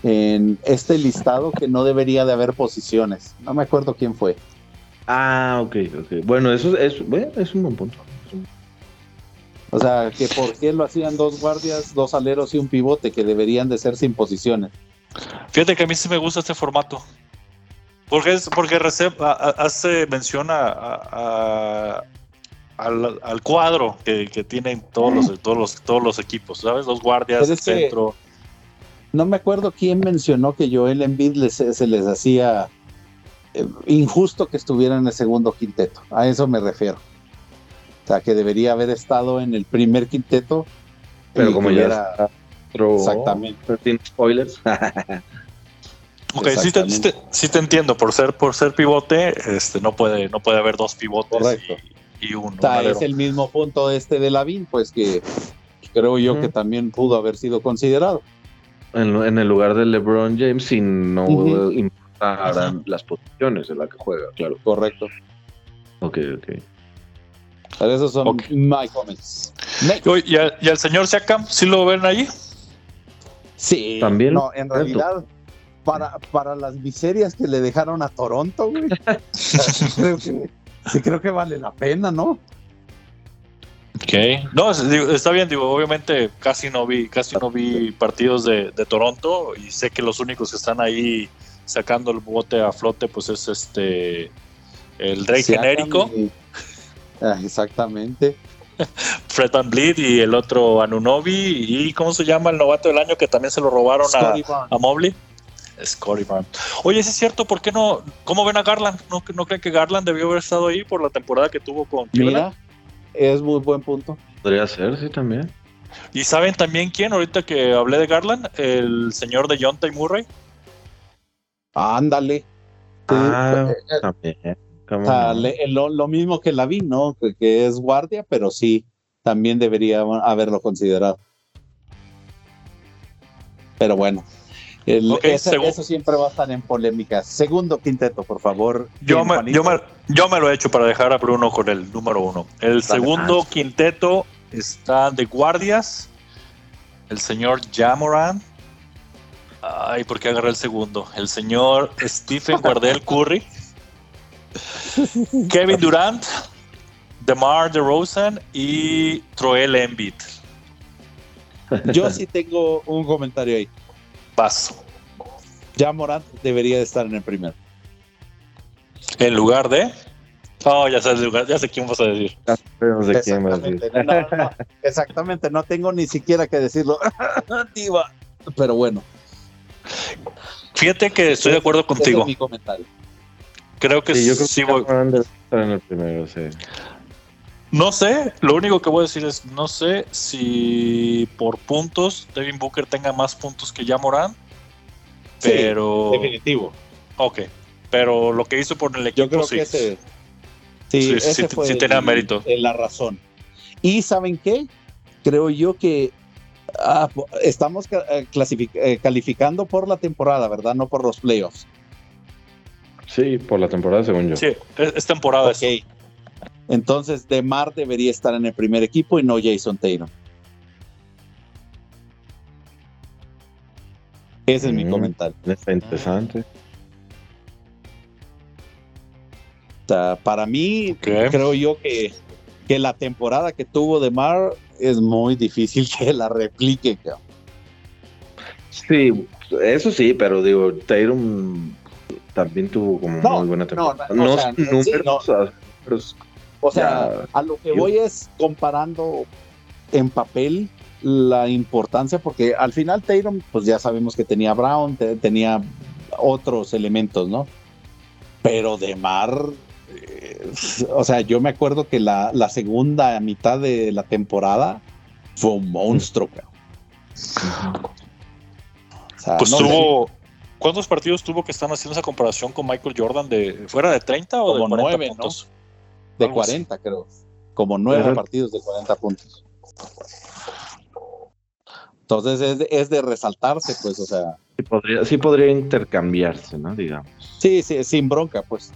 en este listado que no debería de haber posiciones. No me acuerdo quién fue. Ah, ok, ok. Bueno, eso es, bueno, es un buen punto. O sea, que por qué lo hacían dos guardias, dos aleros y un pivote, que deberían de ser sin posiciones. Fíjate que a mí sí me gusta este formato. Porque es porque Recep a- a- hace mención a, a- a- al, al cuadro que, que tienen todos los, todos los todos los equipos, ¿sabes? Los guardias, Pero el centro. No me acuerdo quién mencionó que Joel Embiid les- se les hacía eh, injusto que estuviera en el segundo quinteto. A eso me refiero. O sea, que debería haber estado en el primer quinteto. Pero como ya otro- Exactamente. Sin spoilers. Ok, sí te, sí te- sí te entiendo, por ser, por ser pivote, este, no puede, no puede haber dos pivotes Correcto. y, y uno. O sea, un es el mismo punto este de Lavín, pues que creo yo que también pudo haber sido considerado. en, en el lugar de LeBron James si no Ujú. importaran las posiciones en las que juega, claro. Correcto. Ok, ok. Pero esos son Ok. my comments. ¿Y, al- y al señor Siakam, sí lo ven allí? Sí. También. No, en realidad, para, para las miserias que le dejaron a Toronto, güey. creo que, sí, creo que vale la pena, ¿no? Ok. No, está bien, digo, obviamente casi no vi, casi no vi partidos de, de Toronto y sé que los únicos que están ahí sacando el bote a flote, pues es este el rey Siakam genérico, y- Ah, exactamente. Fred Van Vliet y el otro Anunobi y ¿cómo se llama el novato del año que también se lo robaron a, a Mobley? Scottie Barnes. Oye, ¿sí es cierto? ¿Por qué no? ¿Cómo ven a Garland? ¿No, ¿No creen que Garland debió haber estado ahí por la temporada que tuvo con Cleveland? Mira, es muy buen punto. Podría ser, sí, también. ¿Y saben también quién? Ahorita que hablé de Garland, el señor de John Murray. Ándale. Ah, Eh, eh, también. Le- lo, lo mismo que la vi, ¿no? Que, que es guardia, pero sí, también debería haberlo considerado. Pero bueno, el- eso siempre va a estar en polémica. Segundo quinteto, por favor. Yo me, Juanito. yo, me, yo me lo he hecho para dejar a Bruno con el número uno. El segundo quinteto está de guardias. El señor Jamoran. Ay, ¿por qué agarré el segundo? El señor Stephen Guardel Curry. Kevin Durant. DeMar DeRozan y Troel Embiid. Yo sí tengo un comentario ahí. Paso. Ya Morant debería de estar en el primero. En lugar de. Oh, ya sé, el lugar, ya sé quién vas a decir. Sabemos de quién vas a decir. Exactamente, no, no, exactamente, no tengo ni siquiera que decirlo. Diva. Pero bueno, Fíjate que estoy de acuerdo contigo. es mi comentario. Creo que Sí, yo creo sí que voy. Cameron debe estar en el primero, sí. No sé, lo único que voy a decir es, no sé si por puntos Devin Booker tenga más puntos que ya Morán, Sí, pero... Definitivo. ok, pero lo que hizo por el equipo Yo creo sí. que ese. Sí, Sí, ese sí, fue sí el- tenía mérito. el- la razón. Y ¿saben qué? Creo yo que ah, estamos eh, eh, calificando por la temporada, ¿verdad? No por los playoffs. Sí, por la temporada, según yo. Sí, es, es temporada. eso. Entonces, DeMar debería estar en el primer equipo y no Jason Taylor. Ese es mi Mm. comentario. Está interesante. O sea, para mí, creo yo que, que la temporada que tuvo DeMar es muy difícil que la replique. cabrón. Sí, eso sí, pero digo, Tatum también tuvo como No, muy buena no, temporada. no, No, o sea, son números, sí, no. o sea, números- O sea, Ya. a lo que Yo- voy es comparando en papel la importancia, porque al final Tatum, pues ya sabemos que tenía Brown, te- tenía otros elementos, ¿no? Pero de Mar, eh, o sea, yo me acuerdo que la, la segunda mitad de la temporada fue un monstruo, cabrón. O sea, Pues no sé, tuvo... ¿Cuántos partidos tuvo que están haciendo esa comparación con Michael Jordan de fuera de 30 o de Como 40 nueve, ¿no? puntos? De algo así. 40, creo. Como nueve partidos de 40 puntos. Entonces es de, es de resaltarse, pues, o sea, sí, podría, sí podría intercambiarse, ¿no? Digamos. sí, sí, sin bronca, pues.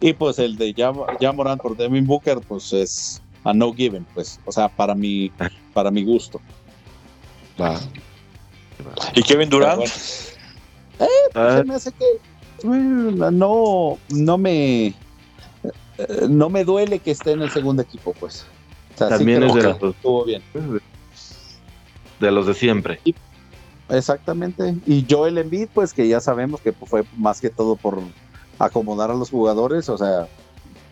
Y pues el de ya, ya Morant por Devin Booker, pues es a no given, pues, o sea, para mi, para mi gusto. Va. ¿Y Kevin Durant? Pero bueno, Ah, se me hace que eh, no, no me, eh, no me duele que esté en el segundo equipo, pues. O sea, sí también es de los, estuvo bien. de los de siempre. Exactamente. Y Joel Embiid, pues que ya sabemos que fue más que todo por acomodar a los jugadores, o sea,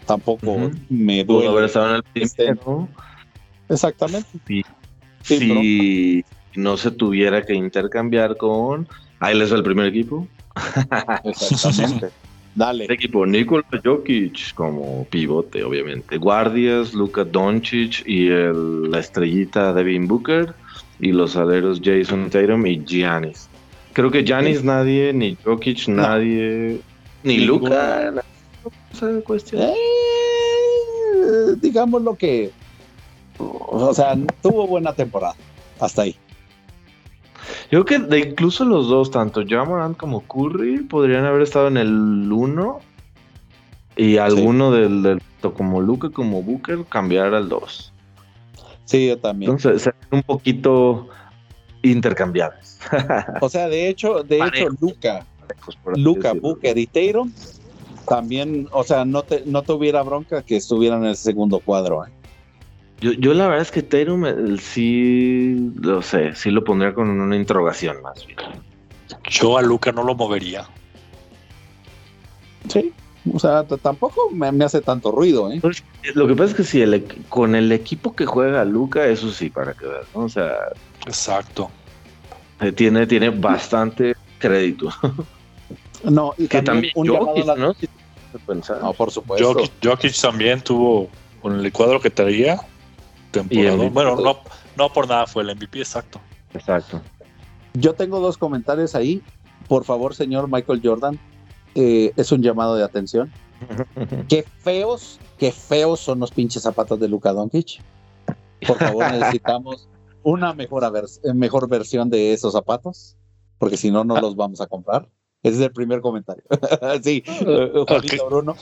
tampoco me Pudo haber duele. estado en el primero Exactamente. Sí. Si no se tuviera que intercambiar con. Ahí les va el primer equipo. Exactamente. Dale. El equipo Nikola Jokic como pivote, obviamente. Guardias, Luka Doncic y el- la estrellita Devin Booker. Y los aleros Jason Tatum y Giannis. Creo que Giannis nadie, ni Jokic No. nadie, ni Ninguno. Luka. Esa cuestión. Eh, digamos lo que, o sea, tuvo buena temporada. Hasta ahí. Yo creo que de incluso los dos, tanto Jamoran como Curry, podrían haber estado en el 1 y alguno del, del, como Luca como Booker cambiar al 2. Sí, yo también. Entonces, serían un poquito intercambiables. o sea, de hecho, de hecho, Luca, Luca, Booker y Tatum también, o sea, no, te, no tuviera bronca que estuvieran en el segundo cuadro. ¿eh? Yo, yo la verdad es que Tatum sí, lo sé, sí lo pondría con una interrogación más bien. Yo a Luca no lo movería. Sí, o sea, tampoco me, me, hace tanto ruido, ¿eh? Pues, lo que pasa es que si el, con el equipo que juega Luca, eso sí, para que veas, ¿no? O sea... Exacto. Eh, tiene, tiene bastante crédito. No, y que también, un Jokic, la... ¿no? Si no, por supuesto. Jokic, Jokic, también tuvo, con el cuadro que traía, temporada. Bueno, no, no por nada fue el MVP, exacto. Exacto. Yo tengo dos comentarios ahí. Por favor, señor Michael Jordan, eh, es un llamado de atención. qué feos, qué feos son los pinches zapatos de Luka Doncic. Por favor, necesitamos una mejor, mejor versión de esos zapatos, porque si no, no los vamos a comprar. Ese es el primer comentario. sí, Juanito okay. Bruno.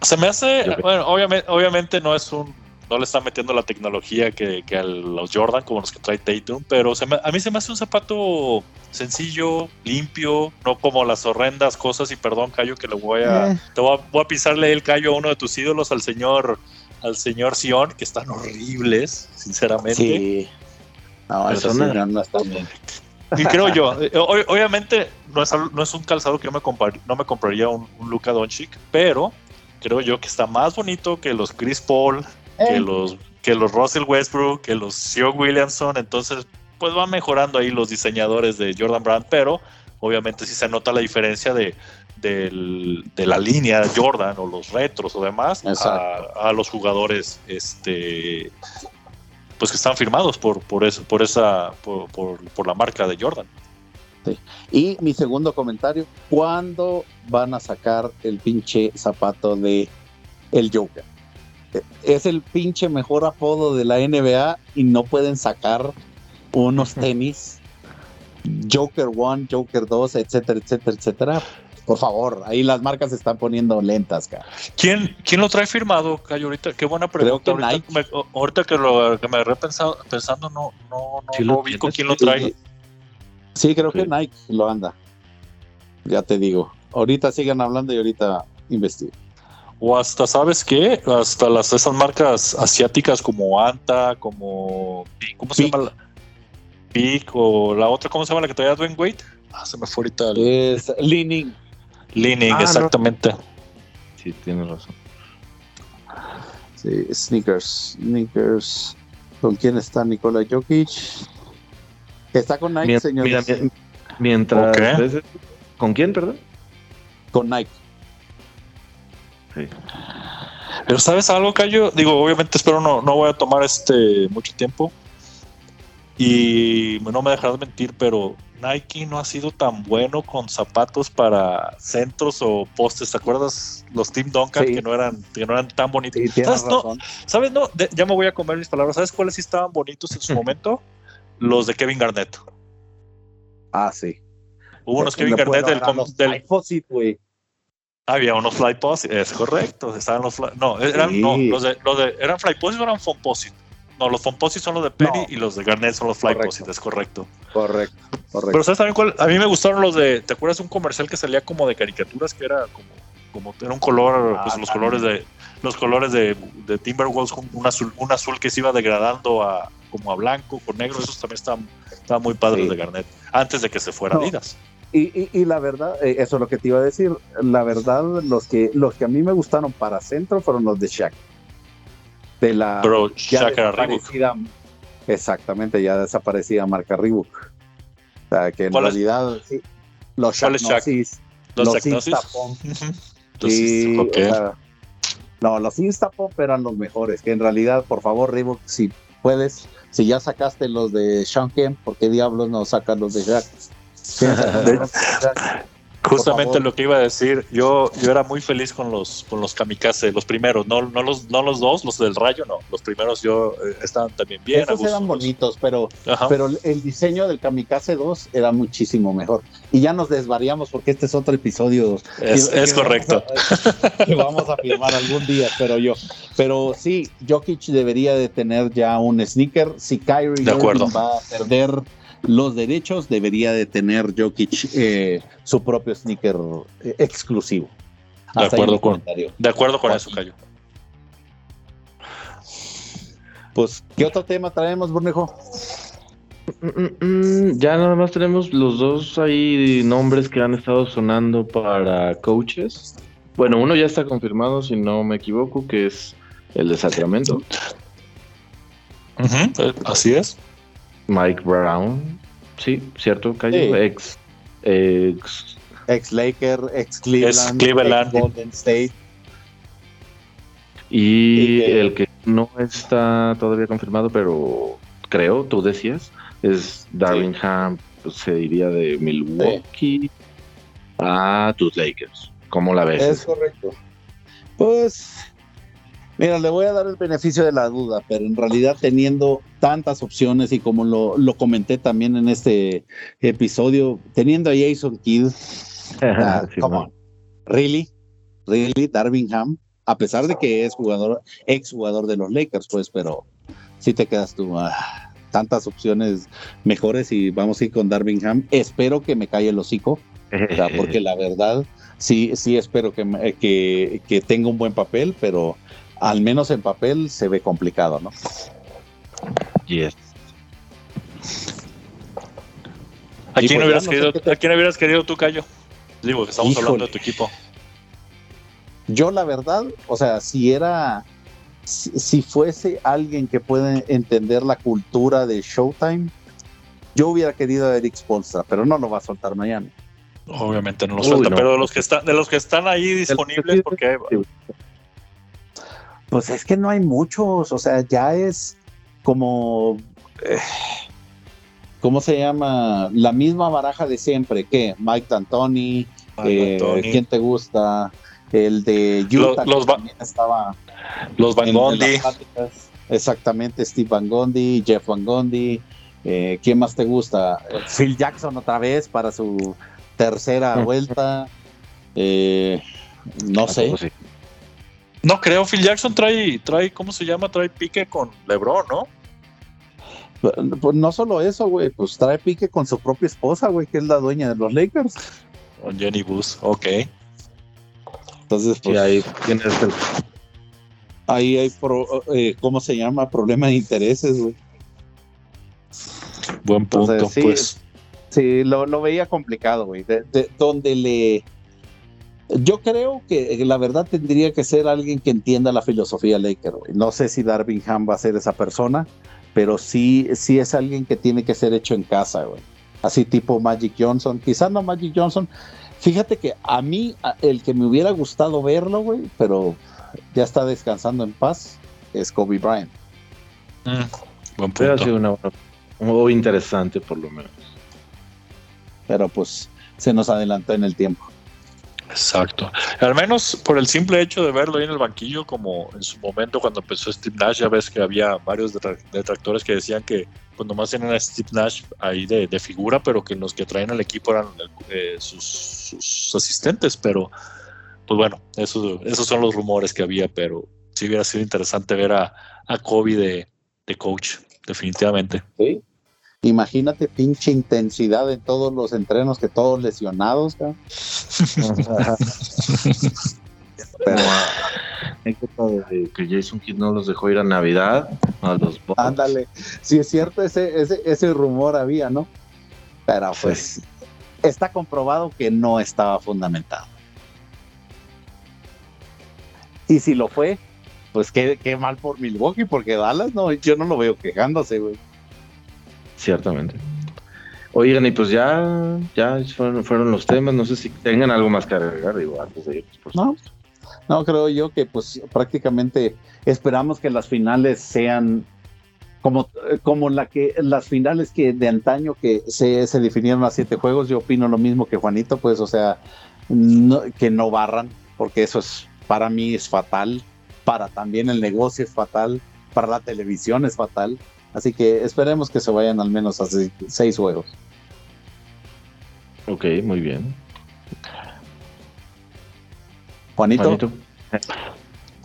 Se me hace, bueno, obviamente, obviamente no es un, no le está metiendo la tecnología que, que a los Jordan como los que trae Tatum, pero se me, a mí se me hace un zapato sencillo, limpio, no como las horrendas cosas y perdón Cayo que le voy a, eh. te voy a, voy a, pisarle el callo a uno de tus ídolos, al señor, al señor Sion, que están horribles, sinceramente. Sí. No, eso sí, no, no está bien. Y creo yo, obviamente no es, no es un calzado que yo me no me compraría un, un Luka Doncic, pero creo yo que está más bonito que los Chris Paul, que los que los Russell Westbrook, que los Sion Williamson, entonces pues van mejorando ahí los diseñadores de Jordan Brand, pero obviamente sí se nota la diferencia de, del- de la línea Jordan o los retros o demás a, los jugadores este pues que están firmados por, por eso, por esa, por, por, por la marca de Jordan. Y mi segundo comentario, ¿cuándo van a sacar el pinche zapato de el Joker? Es el pinche mejor apodo de la NBA y no pueden sacar unos tenis Joker 1, Joker 2, etcétera, etcétera, etcétera. Por favor, ahí las marcas se están poniendo lentas, cara. ¿Quién, ¿Quién lo trae firmado, Cayo? Ahorita, qué buena pregunta. que ahorita, que me, ahorita que lo que me agarré pensando, pensando no, no, no, Sí no ubico quién lo trae. Sí, creo que. Nike lo anda. Ya te digo. Ahorita sigan hablando y ahorita investigo. O hasta, ¿sabes qué? Hasta las esas marcas asiáticas como Anta, como. ¿Cómo se Peak. llama? La? Peak o la otra, ¿cómo se llama la que traía Dwayne Wade? Ah, se me fue ahorita el. Es Leaning. Leaning, Ah, no. exactamente. Sí, tienes razón. Sí, sneakers. Sneakers. ¿Con quién está Nikola Jokic? Está con Nike, mi- mientras. ¿Con quién, perdón? Con Nike. Sí. Pero ¿sabes algo, Cayo? Digo, obviamente espero no, no voy a tomar este mucho tiempo. Y no me dejarás mentir, pero Nike no ha sido tan bueno con zapatos para centros o postes. ¿Te acuerdas los Team Duncan Sí. que no eran que no eran tan bonitos? Sí, ¿Sabes? No, razón. ¿Sabes? No, de- ya me voy a comer mis palabras. ¿Sabes cuáles sí estaban bonitos en su momento? Los de Kevin Garnett. Ah, sí. Hubo unos Kevin Garnett del, del- güey. Había unos fly es correcto. Estaban los fly, no, eran, Sí. no, los de, los de, ¿eran fly posit o eran foam posit? No, los foam posit son los de Penny No. y los de Garnett son los fly Correcto. es correcto. Correcto, Pero correcto. ¿sabes también cuál? A mí me gustaron los de, ¿te acuerdas de un comercial que salía como de caricaturas que era como, como era un color, Ah, pues los también. colores de, los colores de, de Timberwolves un azul, un azul que se iba degradando a como a blanco con negro, esos también estaban, estaban muy padres Sí. de Garnett, antes de que se fuera No. Adidas. Y, y, y la verdad, eh, eso es lo que te iba a decir. La verdad, los que, los que a mí me gustaron para centro fueron los de Shaq. De la Pero ya Shaq era Reebok. desaparecida, exactamente, ya desaparecida marca Reebok. O sea, que en realidad, sí, los Shaq. Gnosis, Los los Technosis. Instapom, Los sí, ok. o sea, no, los Instapop eran los mejores, que en realidad, por favor, Reebok, si puedes, si ya sacaste los de Sean Kemp, ¿por qué diablos no sacas los de Shaq? Justamente lo que iba a decir, yo, yo era muy feliz con los, con los kamikaze, los primeros, no, no, los, no los dos, los del rayo, no, los primeros yo eh, estaban también bien. Esos eran bonitos, pero, pero el diseño del kamikaze 2 era muchísimo mejor. Y ya nos desvariamos porque este es otro episodio. Es, correcto. que vamos a firmar algún día, pero yo. Pero sí, Jokic debería de tener ya un sneaker. Si Kyrie va a perder los derechos, debería de tener Jokic eh, su propio sneaker eh, exclusivo. De acuerdo, con, de acuerdo con eso, Cayo. Pues, ¿qué otro tema traemos, Bornejo? Mm, mm, mm, ya nada más tenemos los dos ahí nombres que han estado sonando para coaches. Bueno, uno ya está confirmado, si no me equivoco, que es el de Sacramento. así es. Mike Brown. Sí, cierto, Cayo. Ex, ex. Ex Laker, ex Cleveland, Golden State. Y, el que no está todavía confirmado, pero creo, tú decías, es Darlingham, pues, se diría de Milwaukee a tus Lakers. ¿Cómo la ves? Es correcto. Pues Mira, le voy a dar el beneficio de la duda, pero en realidad teniendo tantas opciones y como lo, comenté también en este episodio, teniendo a Jason Kidd, uh, really, really, Darvingham, a pesar de que es jugador, ex jugador de los Lakers, pues, pero si te quedas tú, ah, tantas opciones mejores y vamos a ir con Darvingham. Espero que me calle el hocico, porque la verdad, sí, sí espero que, que, que tenga un buen papel, pero al menos en papel se ve complicado, ¿no? Yes. ¿A quién, pues hubieras querido, ¿A quién hubieras querido tú, Cayo? Digo, que estamos hablando de tu equipo. Yo, la verdad, o sea, si era. Si, fuese alguien que puede entender la cultura de Showtime, yo hubiera querido a Eric Spolstra, pero no lo va a soltar mañana. Obviamente no lo suelta, pero de los que están, de los que están ahí disponibles, porque pues es que no hay muchos, o sea, ya es como, eh, ¿cómo se llama? La misma baraja de siempre, ¿qué? Mike D'Antoni, eh, ¿quién te gusta? El de Utah los, también estaba. Los Van Gondi. Exactamente, Steve Van Gondi, Jeff Van Gondi. Eh, ¿Quién más te gusta? Phil Jackson otra vez para su tercera vuelta. no sé. No creo, Phil Jackson trae, trae, ¿cómo se llama? Trae pique con LeBron, ¿no? Pues no solo eso, güey, pues trae pique con su propia esposa, güey, que es la dueña de los Lakers. Con Jenny Bus, ok. Entonces, pues ahí tienes el... Ahí hay, eh, ¿cómo se llama? Problema de intereses, güey. Buen punto, sí, pues. Sí, lo, lo veía complicado, güey. de, donde le yo creo que la verdad tendría que ser alguien que entienda la filosofía Laker. No sé si Darvin Ham va a ser esa persona, pero sí, sí es alguien que tiene que ser hecho en casa, güey. Así tipo Magic Johnson. Quizás no Magic Johnson. Fíjate que a mí, el que me hubiera gustado verlo, güey, pero ya está descansando en paz, es Kobe Bryant. Mm, buen punto. una, muy interesante, por lo menos. Pero pues se nos adelantó en el tiempo. Exacto. Al menos por el simple hecho de verlo ahí en el banquillo, como en su momento cuando empezó Steve Nash, ya ves que había varios detractores que decían que cuando más tenían a Steve Nash ahí de, figura, pero que los que traen al equipo eran eh, sus, asistentes. Pero, pues bueno, eso, esos son los rumores que había, pero sí hubiera sido interesante ver a, a Kobe de, de coach, definitivamente. Sí, Imagínate pinche intensidad en todos los entrenos que todos lesionados, Pero que Jason Kidd no los dejó ir a Navidad, a los Ándale, sí es cierto, ese, ese, ese rumor había, ¿no? Pero pues está comprobado que no estaba fundamentado. Y si lo fue, pues qué, qué mal por Milwaukee, porque Dallas no, yo no lo veo quejándose, güey. Ciertamente. Oigan, y pues ya, ya fueron, los temas. No sé si tengan algo más que agregar, digo, antes de no, no, creo yo que pues prácticamente esperamos que las finales sean como, como la que las finales que de antaño que se, se definieron a siete juegos, yo opino lo mismo que Juanito, pues, o sea, que no barran, porque eso es para mí es fatal, para también el negocio es fatal, para la televisión es fatal. Así que esperemos que se vayan al menos a seis juegos. Ok, muy bien. Juanito.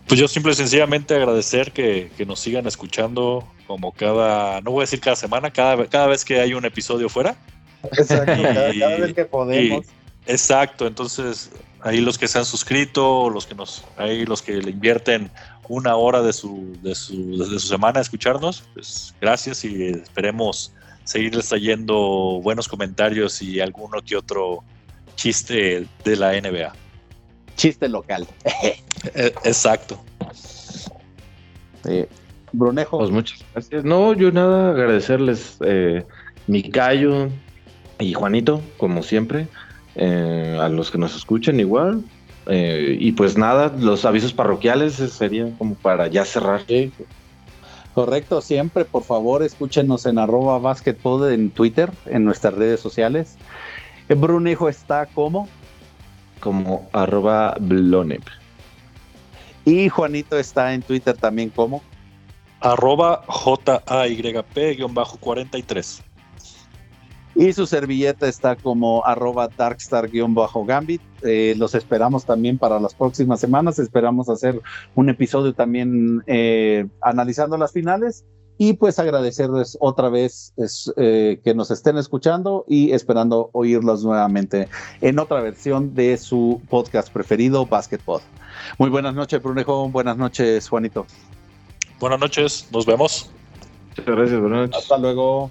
Pues yo simple y sencillamente agradecer que, nos sigan escuchando como cada, no voy a decir cada semana, cada, cada vez que hay un episodio fuera. Exacto, cada, vez que podemos. exacto, entonces ahí los que se han suscrito, los que nos, ahí los que le invierten una hora de su, de su, de su semana a escucharnos, pues gracias y esperemos seguirles trayendo buenos comentarios y alguno que otro chiste de la NBA. Chiste local. E, exacto. Brunejo. Pues muchas gracias. No, yo nada, agradecerles eh, mi callo y Juanito, como siempre. Eh, a los que nos escuchen igual. Eh, y pues nada, los avisos parroquiales serían como para ya cerrar. Correcto, siempre por favor escúchenos en arroba basketpod en Twitter, en nuestras redes sociales. Brunejo está como como arroba blonep. Y Juanito está en Twitter también como arroba JAYP-43. Y su servilleta está como arroba darkstar-gambit. Eh, los esperamos también para las próximas semanas. Esperamos hacer un episodio también eh, analizando las finales. Y pues agradecerles otra vez eh, que nos estén escuchando y esperando oírlos nuevamente en otra versión de su podcast preferido, Basketball. Muy buenas noches, Brunejo. Buenas noches, Juanito. Buenas noches, nos vemos. Muchas gracias, buenas noches. Hasta luego.